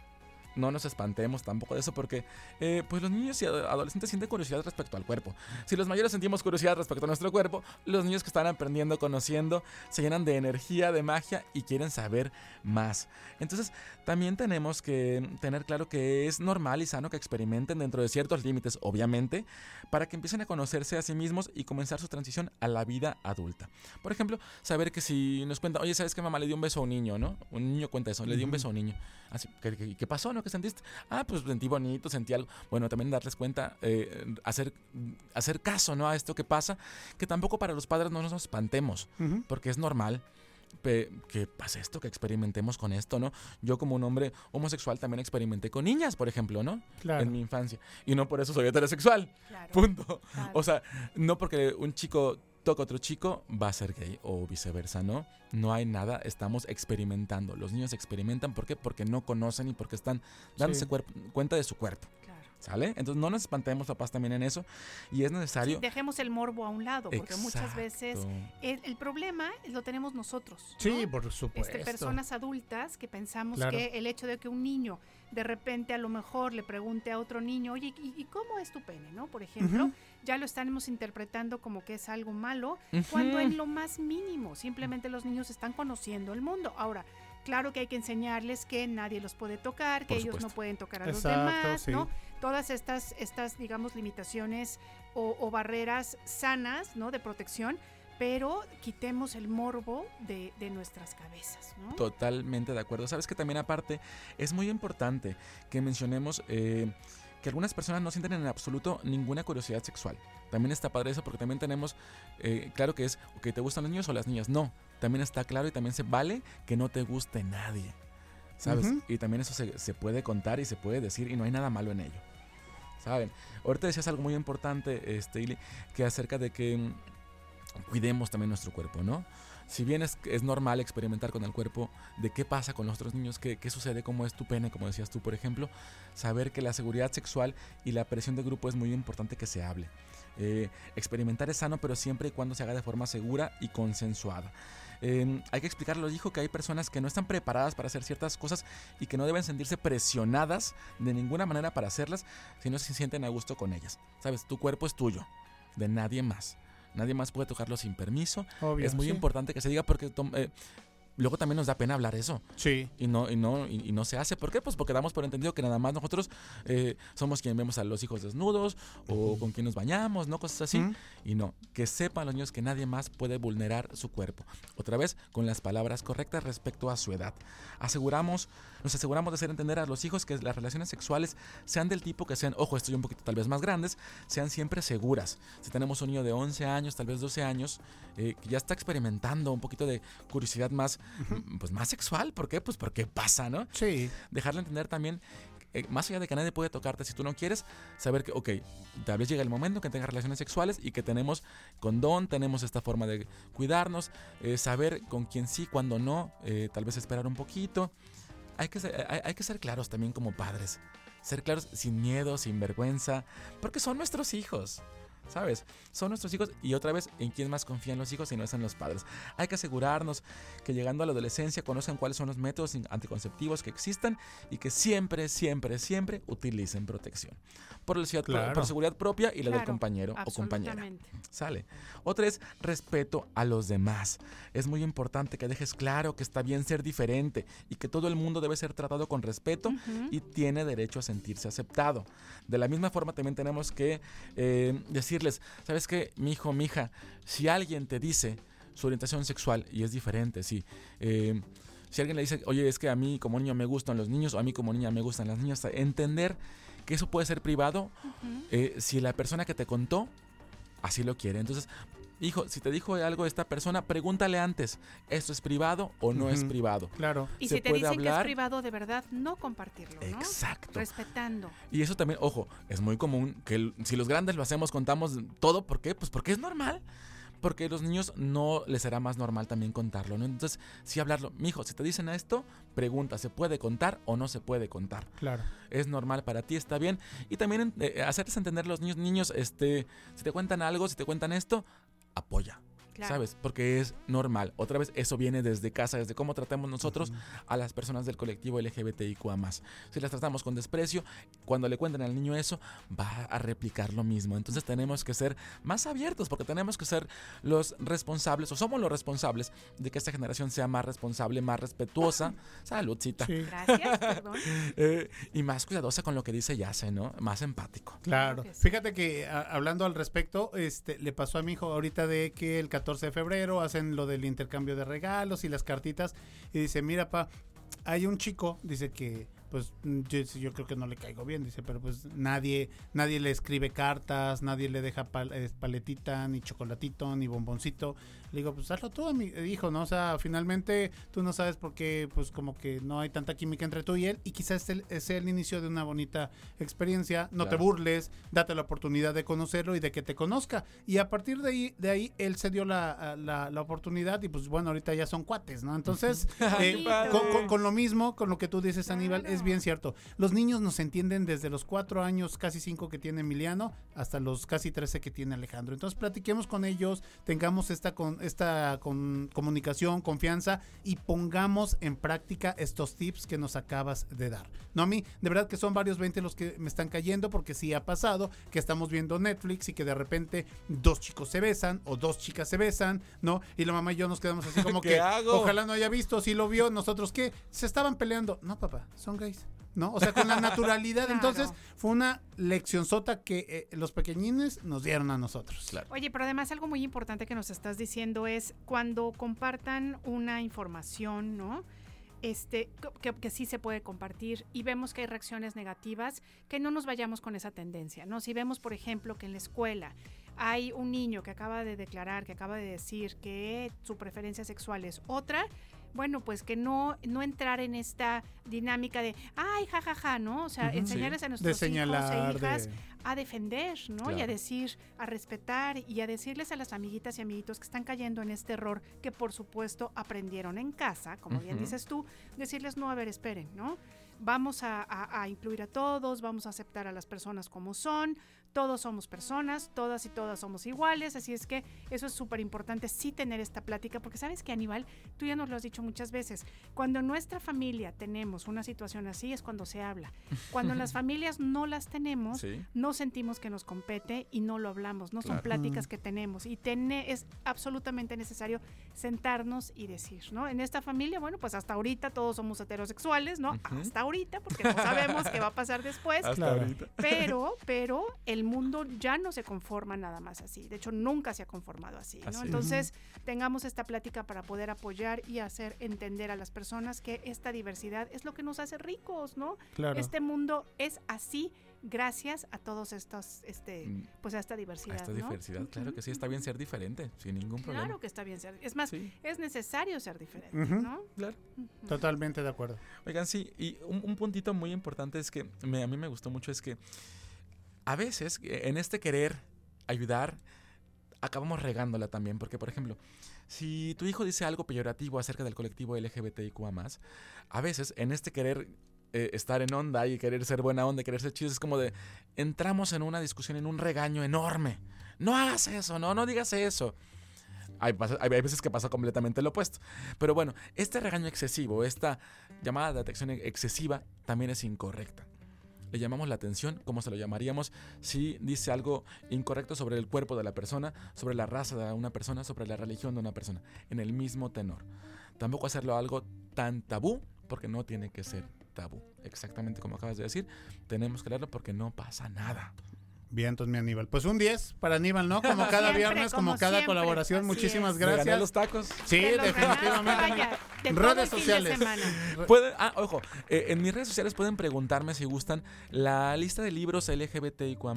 No nos espantemos tampoco de eso porque eh, pues los niños y ado- adolescentes sienten curiosidad respecto al cuerpo. Si los mayores sentimos curiosidad respecto a nuestro cuerpo, los niños que están aprendiendo, conociendo, se llenan de energía, de magia y quieren saber más. Entonces también tenemos que tener claro que es normal y sano que experimenten dentro de ciertos límites, obviamente, para que empiecen a conocerse a sí mismos y comenzar su transición a la vida adulta. Por ejemplo, saber que si nos cuenta, oye, ¿sabes que mamá le dio un beso a un niño, no? Un niño cuenta eso, le dio un beso a un niño. Así, ¿qué, qué- qué pasó, no? ¿Qué sentiste? Ah, pues sentí bonito, sentí algo. Bueno, también darles cuenta, eh, hacer, hacer caso, ¿no? A esto que pasa, que tampoco para los padres no nos espantemos, porque es normal. Que pase esto, que experimentemos con esto, ¿no? Yo como un hombre homosexual también experimenté con niñas, por ejemplo, ¿no? Claro. En mi infancia. Y no por eso soy heterosexual. Claro. Punto. Claro. O sea, no porque un chico toca a otro chico va a ser gay o viceversa, ¿no? No hay nada, estamos experimentando. Los niños experimentan, ¿por qué? Porque no conocen y porque están dándose Sí. cuerp- cuenta de su cuerpo. ¿Sale? Entonces no nos espantemos papás también en eso y es necesario... Dejemos el morbo a un lado, porque muchas veces el, el problema lo tenemos nosotros. ¿no? Sí, por supuesto. Este, personas adultas que pensamos Claro. que el hecho de que un niño de repente a lo mejor le pregunte a otro niño, oye, ¿y, y cómo es tu pene? ¿no? Por ejemplo, Ujú. Ya lo estamos interpretando como que es algo malo, cuando en lo más mínimo, simplemente los niños están conociendo el mundo. Ahora, claro que hay que enseñarles que nadie los puede tocar, que ellos no pueden tocar a Exacto, los demás, sí. ¿no? Todas estas, estas digamos, limitaciones o, o barreras sanas, ¿no? De protección, pero quitemos el morbo de, de nuestras cabezas, ¿no? Totalmente de acuerdo. Sabes que también aparte es muy importante que mencionemos eh, que algunas personas no sienten en absoluto ninguna curiosidad sexual. También está padre eso porque también tenemos, eh, claro que es, que ¿te gustan los niños o las niñas? No, también está claro y también se vale que no te guste nadie. ¿Sabes? Y también eso se, se puede contar y se puede decir y no hay nada malo en ello. ¿Saben? Ahorita decías algo muy importante, este, que acerca de que mm, cuidemos también nuestro cuerpo, ¿no? Si bien es, normal experimentar con el cuerpo de qué pasa con los otros niños, qué, sucede, cómo es tu pene, como decías tú, por ejemplo, saber que la seguridad sexual y la presión de grupo es muy importante que se hable. Eh, experimentar es sano, pero siempre y cuando se haga de forma segura y consensuada. Eh, hay que los hijos que hay personas que no están preparadas para hacer ciertas cosas y que no deben sentirse presionadas de ninguna manera para hacerlas si no se sienten a gusto con ellas. Sabes, tu cuerpo es tuyo, de nadie más. Nadie más puede tocarlo sin permiso. Obvio, es muy sí. importante que se diga porque eh, luego también nos da pena hablar eso. Sí. Y no, y no, y, y no se hace. ¿Por qué? Pues porque damos por entendido que nada más nosotros eh, somos quien vemos a los hijos desnudos o con quien nos bañamos, ¿no? Cosas así. Y no, que sepan los niños que nadie más puede vulnerar su cuerpo. Otra vez, con las palabras correctas respecto a su edad. Aseguramos, nos aseguramos de hacer entender a los hijos que las relaciones sexuales sean del tipo que sean, ojo, estoy un poquito tal vez más grandes, sean siempre seguras. Si tenemos un niño de 11 años, tal vez 12 años, eh, que ya está experimentando un poquito de curiosidad más, pues más sexual, ¿por qué? Pues porque pasa, ¿no? Sí. Dejarle entender también eh, más allá de que nadie puede tocarte si tú no quieres, saber que, ok, tal vez llega el momento que tengas relaciones sexuales y que tenemos condón, tenemos esta forma de cuidarnos, eh, saber con quién sí, cuándo no, eh, tal vez esperar un poquito. Hay que, ser, hay, hay que ser claros también como padres, ser claros sin miedo, sin vergüenza, porque son nuestros hijos. ¿Sabes? Son nuestros hijos y otra vez, ¿en quién más confían los hijos si no es en los padres? Hay que asegurarnos que llegando a la adolescencia conocen cuáles son los métodos anticonceptivos que existan y que siempre, siempre, siempre utilicen protección. Por, la ciudad- por- Claro. por seguridad propia y la del Claro, compañero o compañera. Sale. Otra es respeto a los demás. Es muy importante que dejes claro que está bien ser diferente y que todo el mundo debe ser tratado con respeto Ujú. y tiene derecho a sentirse aceptado. De la misma forma también tenemos que eh, decirles, ¿sabes qué? Mi hijo, mi hija, si alguien te dice su orientación sexual y es diferente, sí. eh, si alguien le dice, oye, es que a mí como niño me gustan los niños o a mí como niña me gustan las niñas, entender que eso puede ser privado eh, si la persona que te contó así lo quiere. Entonces, hijo, si te dijo algo esta persona, pregúntale antes, ¿esto es privado o no es privado? Claro. Y ¿Se si te puede dicen que es privado, de verdad, no compartirlo, ¿no? Exacto. Respetando. Y eso también, ojo, es muy común que el- si los grandes lo hacemos, contamos todo. ¿Por qué? Pues porque es normal. Porque a los niños no les será más normal también contarlo, ¿no? Entonces, sí hablarlo. Mijo, si te dicen esto, pregunta, ¿se puede contar o no se puede contar? Claro. Es normal para ti, está bien. Y también eh, hacerles entender a los niños, niños, este, si te cuentan algo, si te cuentan esto, apoya. Claro. ¿Sabes? Porque es normal. Otra vez, eso viene desde casa, desde cómo tratamos nosotros a las personas del colectivo LGBTIQA. Si las tratamos con desprecio, cuando le cuenten al niño eso, va a replicar lo mismo. Entonces tenemos que ser más abiertos, porque tenemos que ser los responsables, o somos los responsables, de que esta generación sea más responsable, más respetuosa. Saludcita. Sí. Gracias, perdón. Eh, y más cuidadosa con lo que dice Yase, ¿no? Más empático. Claro. Fíjate que a- hablando al respecto, este le pasó a mi hijo ahorita de que el 14 de febrero hacen lo del intercambio de regalos y las cartitas y dice, "Mira, pa, hay un chico, dice que pues yo, yo creo que no le caigo bien, dice, pero pues nadie nadie le escribe cartas, nadie le deja pal- eh, paletita, ni chocolatito, ni bomboncito. Le digo, pues hazlo tú, mi hijo, ¿no? O sea, finalmente tú no sabes por qué, pues como que no hay tanta química entre tú y él y quizás es el, es el inicio de una bonita experiencia. No te burles, date la oportunidad de conocerlo y de que te conozca. Y a partir de ahí, de ahí él se dio la, la- la oportunidad y pues bueno, ahorita ya son cuates, ¿no? Entonces, eh, con, con- con lo mismo, con lo que tú dices, Aníbal, es bien cierto. Los niños nos entienden desde los cuatro años, casi cinco que tiene Emiliano, hasta los casi 13 que tiene Alejandro. Entonces, platiquemos con ellos, tengamos esta, con, esta con, comunicación, confianza y pongamos en práctica estos tips que nos acabas de dar. No a mí, de verdad que son varios 20 los que me están cayendo porque sí ha pasado que estamos viendo Netflix y que de repente dos chicos se besan o dos chicas se besan, ¿no? Y la mamá y yo nos quedamos así como ¿Qué que hago? ojalá no haya visto, si lo vio, nosotros qué, se estaban peleando. No, papá, son gays. ¿No? O sea, con la naturalidad. Claro. Entonces, fue una lección sota que eh, los pequeñines nos dieron a nosotros. Oye, pero además algo muy importante que nos estás diciendo es cuando compartan una información, ¿no? Este, que, que sí se puede compartir y vemos que hay reacciones negativas, que no nos vayamos con esa tendencia, ¿no? Si vemos, por ejemplo, que en la escuela hay un niño que acaba de declarar, que acaba de decir que su preferencia sexual es otra, bueno, pues que no, no entrar en esta dinámica de, ay, jajaja, ¿no? O sea, enseñarles Sí. a nuestros señalar, hijos e hijas de- a defender, ¿no? Y a decir, a respetar y a decirles a las amiguitas y amiguitos que están cayendo en este error que por supuesto aprendieron en casa, como bien dices tú, decirles, no, a ver, esperen, ¿no? vamos a, a- a incluir a todos, vamos a aceptar a las personas como son, todos somos personas, todas y todas somos iguales, así es que eso es súper importante, sí tener esta plática, porque sabes que Aníbal, tú ya nos lo has dicho muchas veces, cuando en nuestra familia tenemos una situación así es cuando se habla, cuando en las familias no las tenemos, Sí. no sentimos que nos compete y no lo hablamos, no son pláticas Mm. que tenemos y es absolutamente necesario sentarnos y decir, ¿no? En esta familia, bueno, pues hasta ahorita todos somos heterosexuales, ¿no? Hasta ahorita, porque no sabemos qué va a pasar después. Hasta Claro. ahorita. Pero, pero el mundo ya no se conforma nada más así. De hecho, nunca se ha conformado así, ¿no? Así es. Entonces, tengamos esta plática para poder apoyar y hacer entender a las personas que esta diversidad es lo que nos hace ricos, ¿no? Claro. Este mundo es así gracias a todos estos, este, Mm. pues a esta diversidad, A esta ¿no? diversidad, claro que sí, está bien ser diferente, sin ningún problema. Claro que está bien ser. Es más, es necesario ser diferente, ¿no? Claro. Totalmente de acuerdo. Oigan, sí, y un, un puntito muy importante es que me- a mí me gustó mucho es que a veces eh, en este querer ayudar acabamos regándola también, porque por ejemplo, si tu hijo dice algo peyorativo acerca del colectivo LGBTIQA+, a veces en este querer eh, estar en onda y querer ser buena onda y querer ser chido, es como de entramos en una discusión, en un regaño enorme. No hagas eso, no, no digas eso. Hay, hay veces que pasa completamente lo opuesto. Pero bueno, este regaño excesivo, esta llamada de atención excesiva, también es incorrecta. Le llamamos la atención, como se lo llamaríamos si dice algo incorrecto sobre el cuerpo de la persona, sobre la raza de una persona, sobre la religión de una persona, en el mismo tenor. Tampoco hacerlo algo tan tabú, porque no tiene que ser tabú. Exactamente como acabas de decir, tenemos que leerlo porque no pasa nada. Bien, entonces mi Aníbal. Pues un 10 para Aníbal, ¿no? Como cada Siempre, viernes, como, como cada siempre, colaboración. así Muchísimas es. Me gracias. los tacos. Sí, Te los definitivamente. ganaste, vaya, de todo redes sociales. Pueden, ah, ojo, eh, en mis redes sociales pueden preguntarme si gustan la lista de libros LGBTIQA+,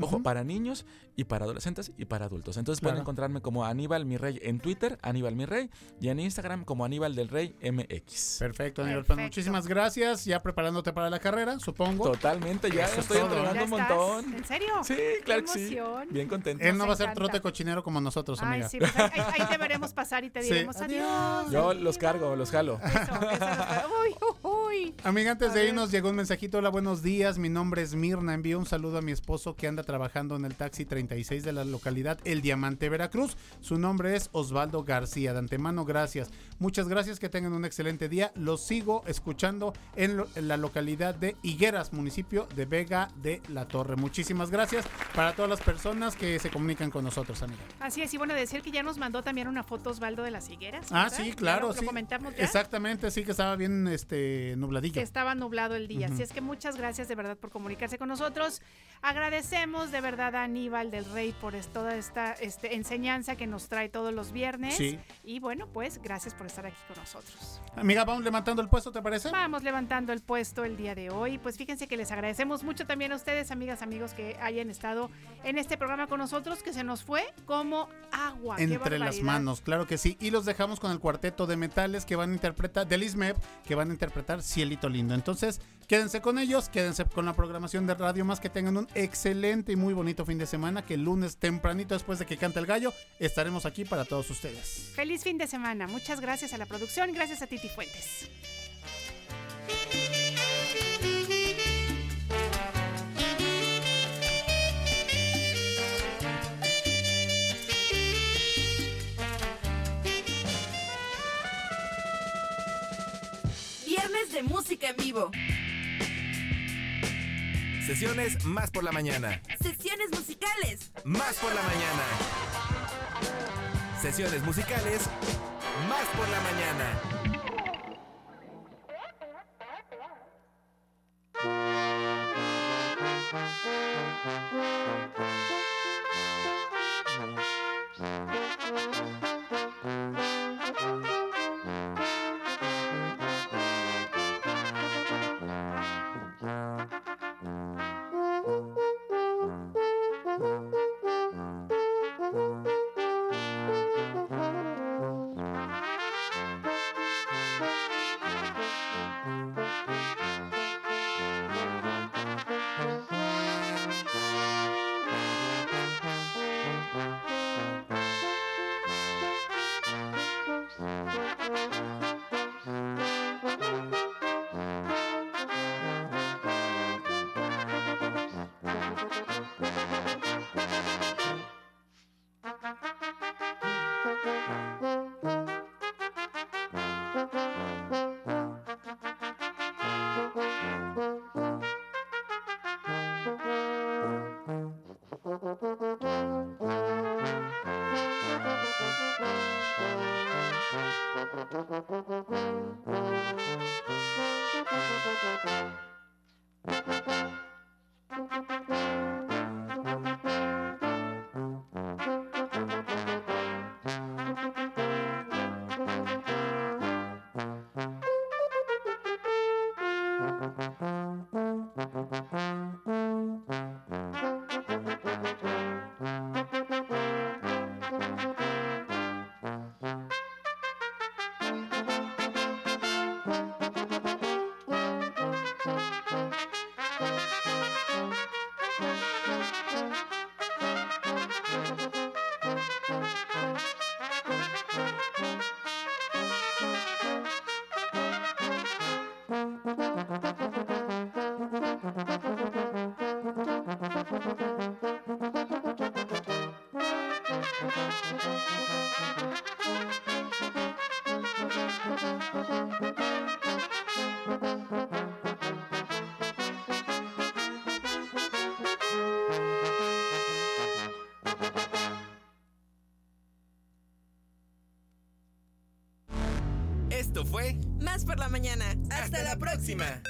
ojo, para niños y para adolescentes y para adultos. Entonces pueden encontrarme como Aníbal Mi Rey en Twitter, Aníbal Mi Rey, y en Instagram como Aníbal del Rey MX. Perfecto, Aníbal. Pues muchísimas gracias. Ya preparándote para la carrera, supongo. Totalmente, ya Eso es estoy todo. entrenando un montón. ¿En serio? Sí, claro que sí. Bien contento. Él no va a ser trote cochinero como nosotros, Ay, amiga. sí, pues ahí, ahí- te veremos pasar y te Sí. diremos adiós. Yo los cargo, los jalo. Uy, uy. Amiga, antes de irnos llegó un mensajito. Hola, buenos días. Mi nombre es Mirna. Envío un saludo a mi esposo que anda trabajando en el taxi 36 de la localidad El Diamante, Veracruz. Su nombre es Osvaldo García. De antemano, gracias. Muchas gracias. Que tengan un excelente día. Los sigo escuchando en, lo- en la localidad de Higueras, municipio de Vega de la Torre. Muchísimas gracias para todas las personas que se comunican con nosotros, amiga. Así es, y bueno, decir que ya nos mandó también una foto Osvaldo de las higueras. Ah, sí, claro, lo- lo sí. comentamos ya. Exactamente, sí que estaba bien este nubladillo. que estaba nublado el día. Ujú. Así es que muchas gracias de verdad por comunicarse con nosotros. Agradecemos de verdad a Aníbal del Rey por toda esta este, enseñanza que nos trae todos los viernes. Sí. Y bueno, pues gracias por estar aquí con nosotros. Amiga, vamos levantando el puesto, ¿te parece? Vamos levantando el puesto el día de hoy. Pues fíjense que les agradecemos mucho también a ustedes, amigas, amigos, que hayan estado en este programa con nosotros, que se nos fue como agua. ¡Qué Entre las manos, claro que sí. Y los dejamos con el cuarteto de metales que van a interpretar, del ISMEP, que van a interpretar Cielito Lindo. Entonces, quédense con ellos, quédense con la programación de Radio Más, que tengan un excelente y muy bonito fin de semana, que el lunes tempranito, después de que cante el gallo, estaremos aquí para todos ustedes. Feliz fin de semana. Muchas gracias a la producción. Gracias a Titi Fuentes. Viernes de música en vivo. Sesiones más por la mañana. Sesiones musicales. Más por la mañana. Sesiones musicales. Más por la mañana. Hasta la próxima.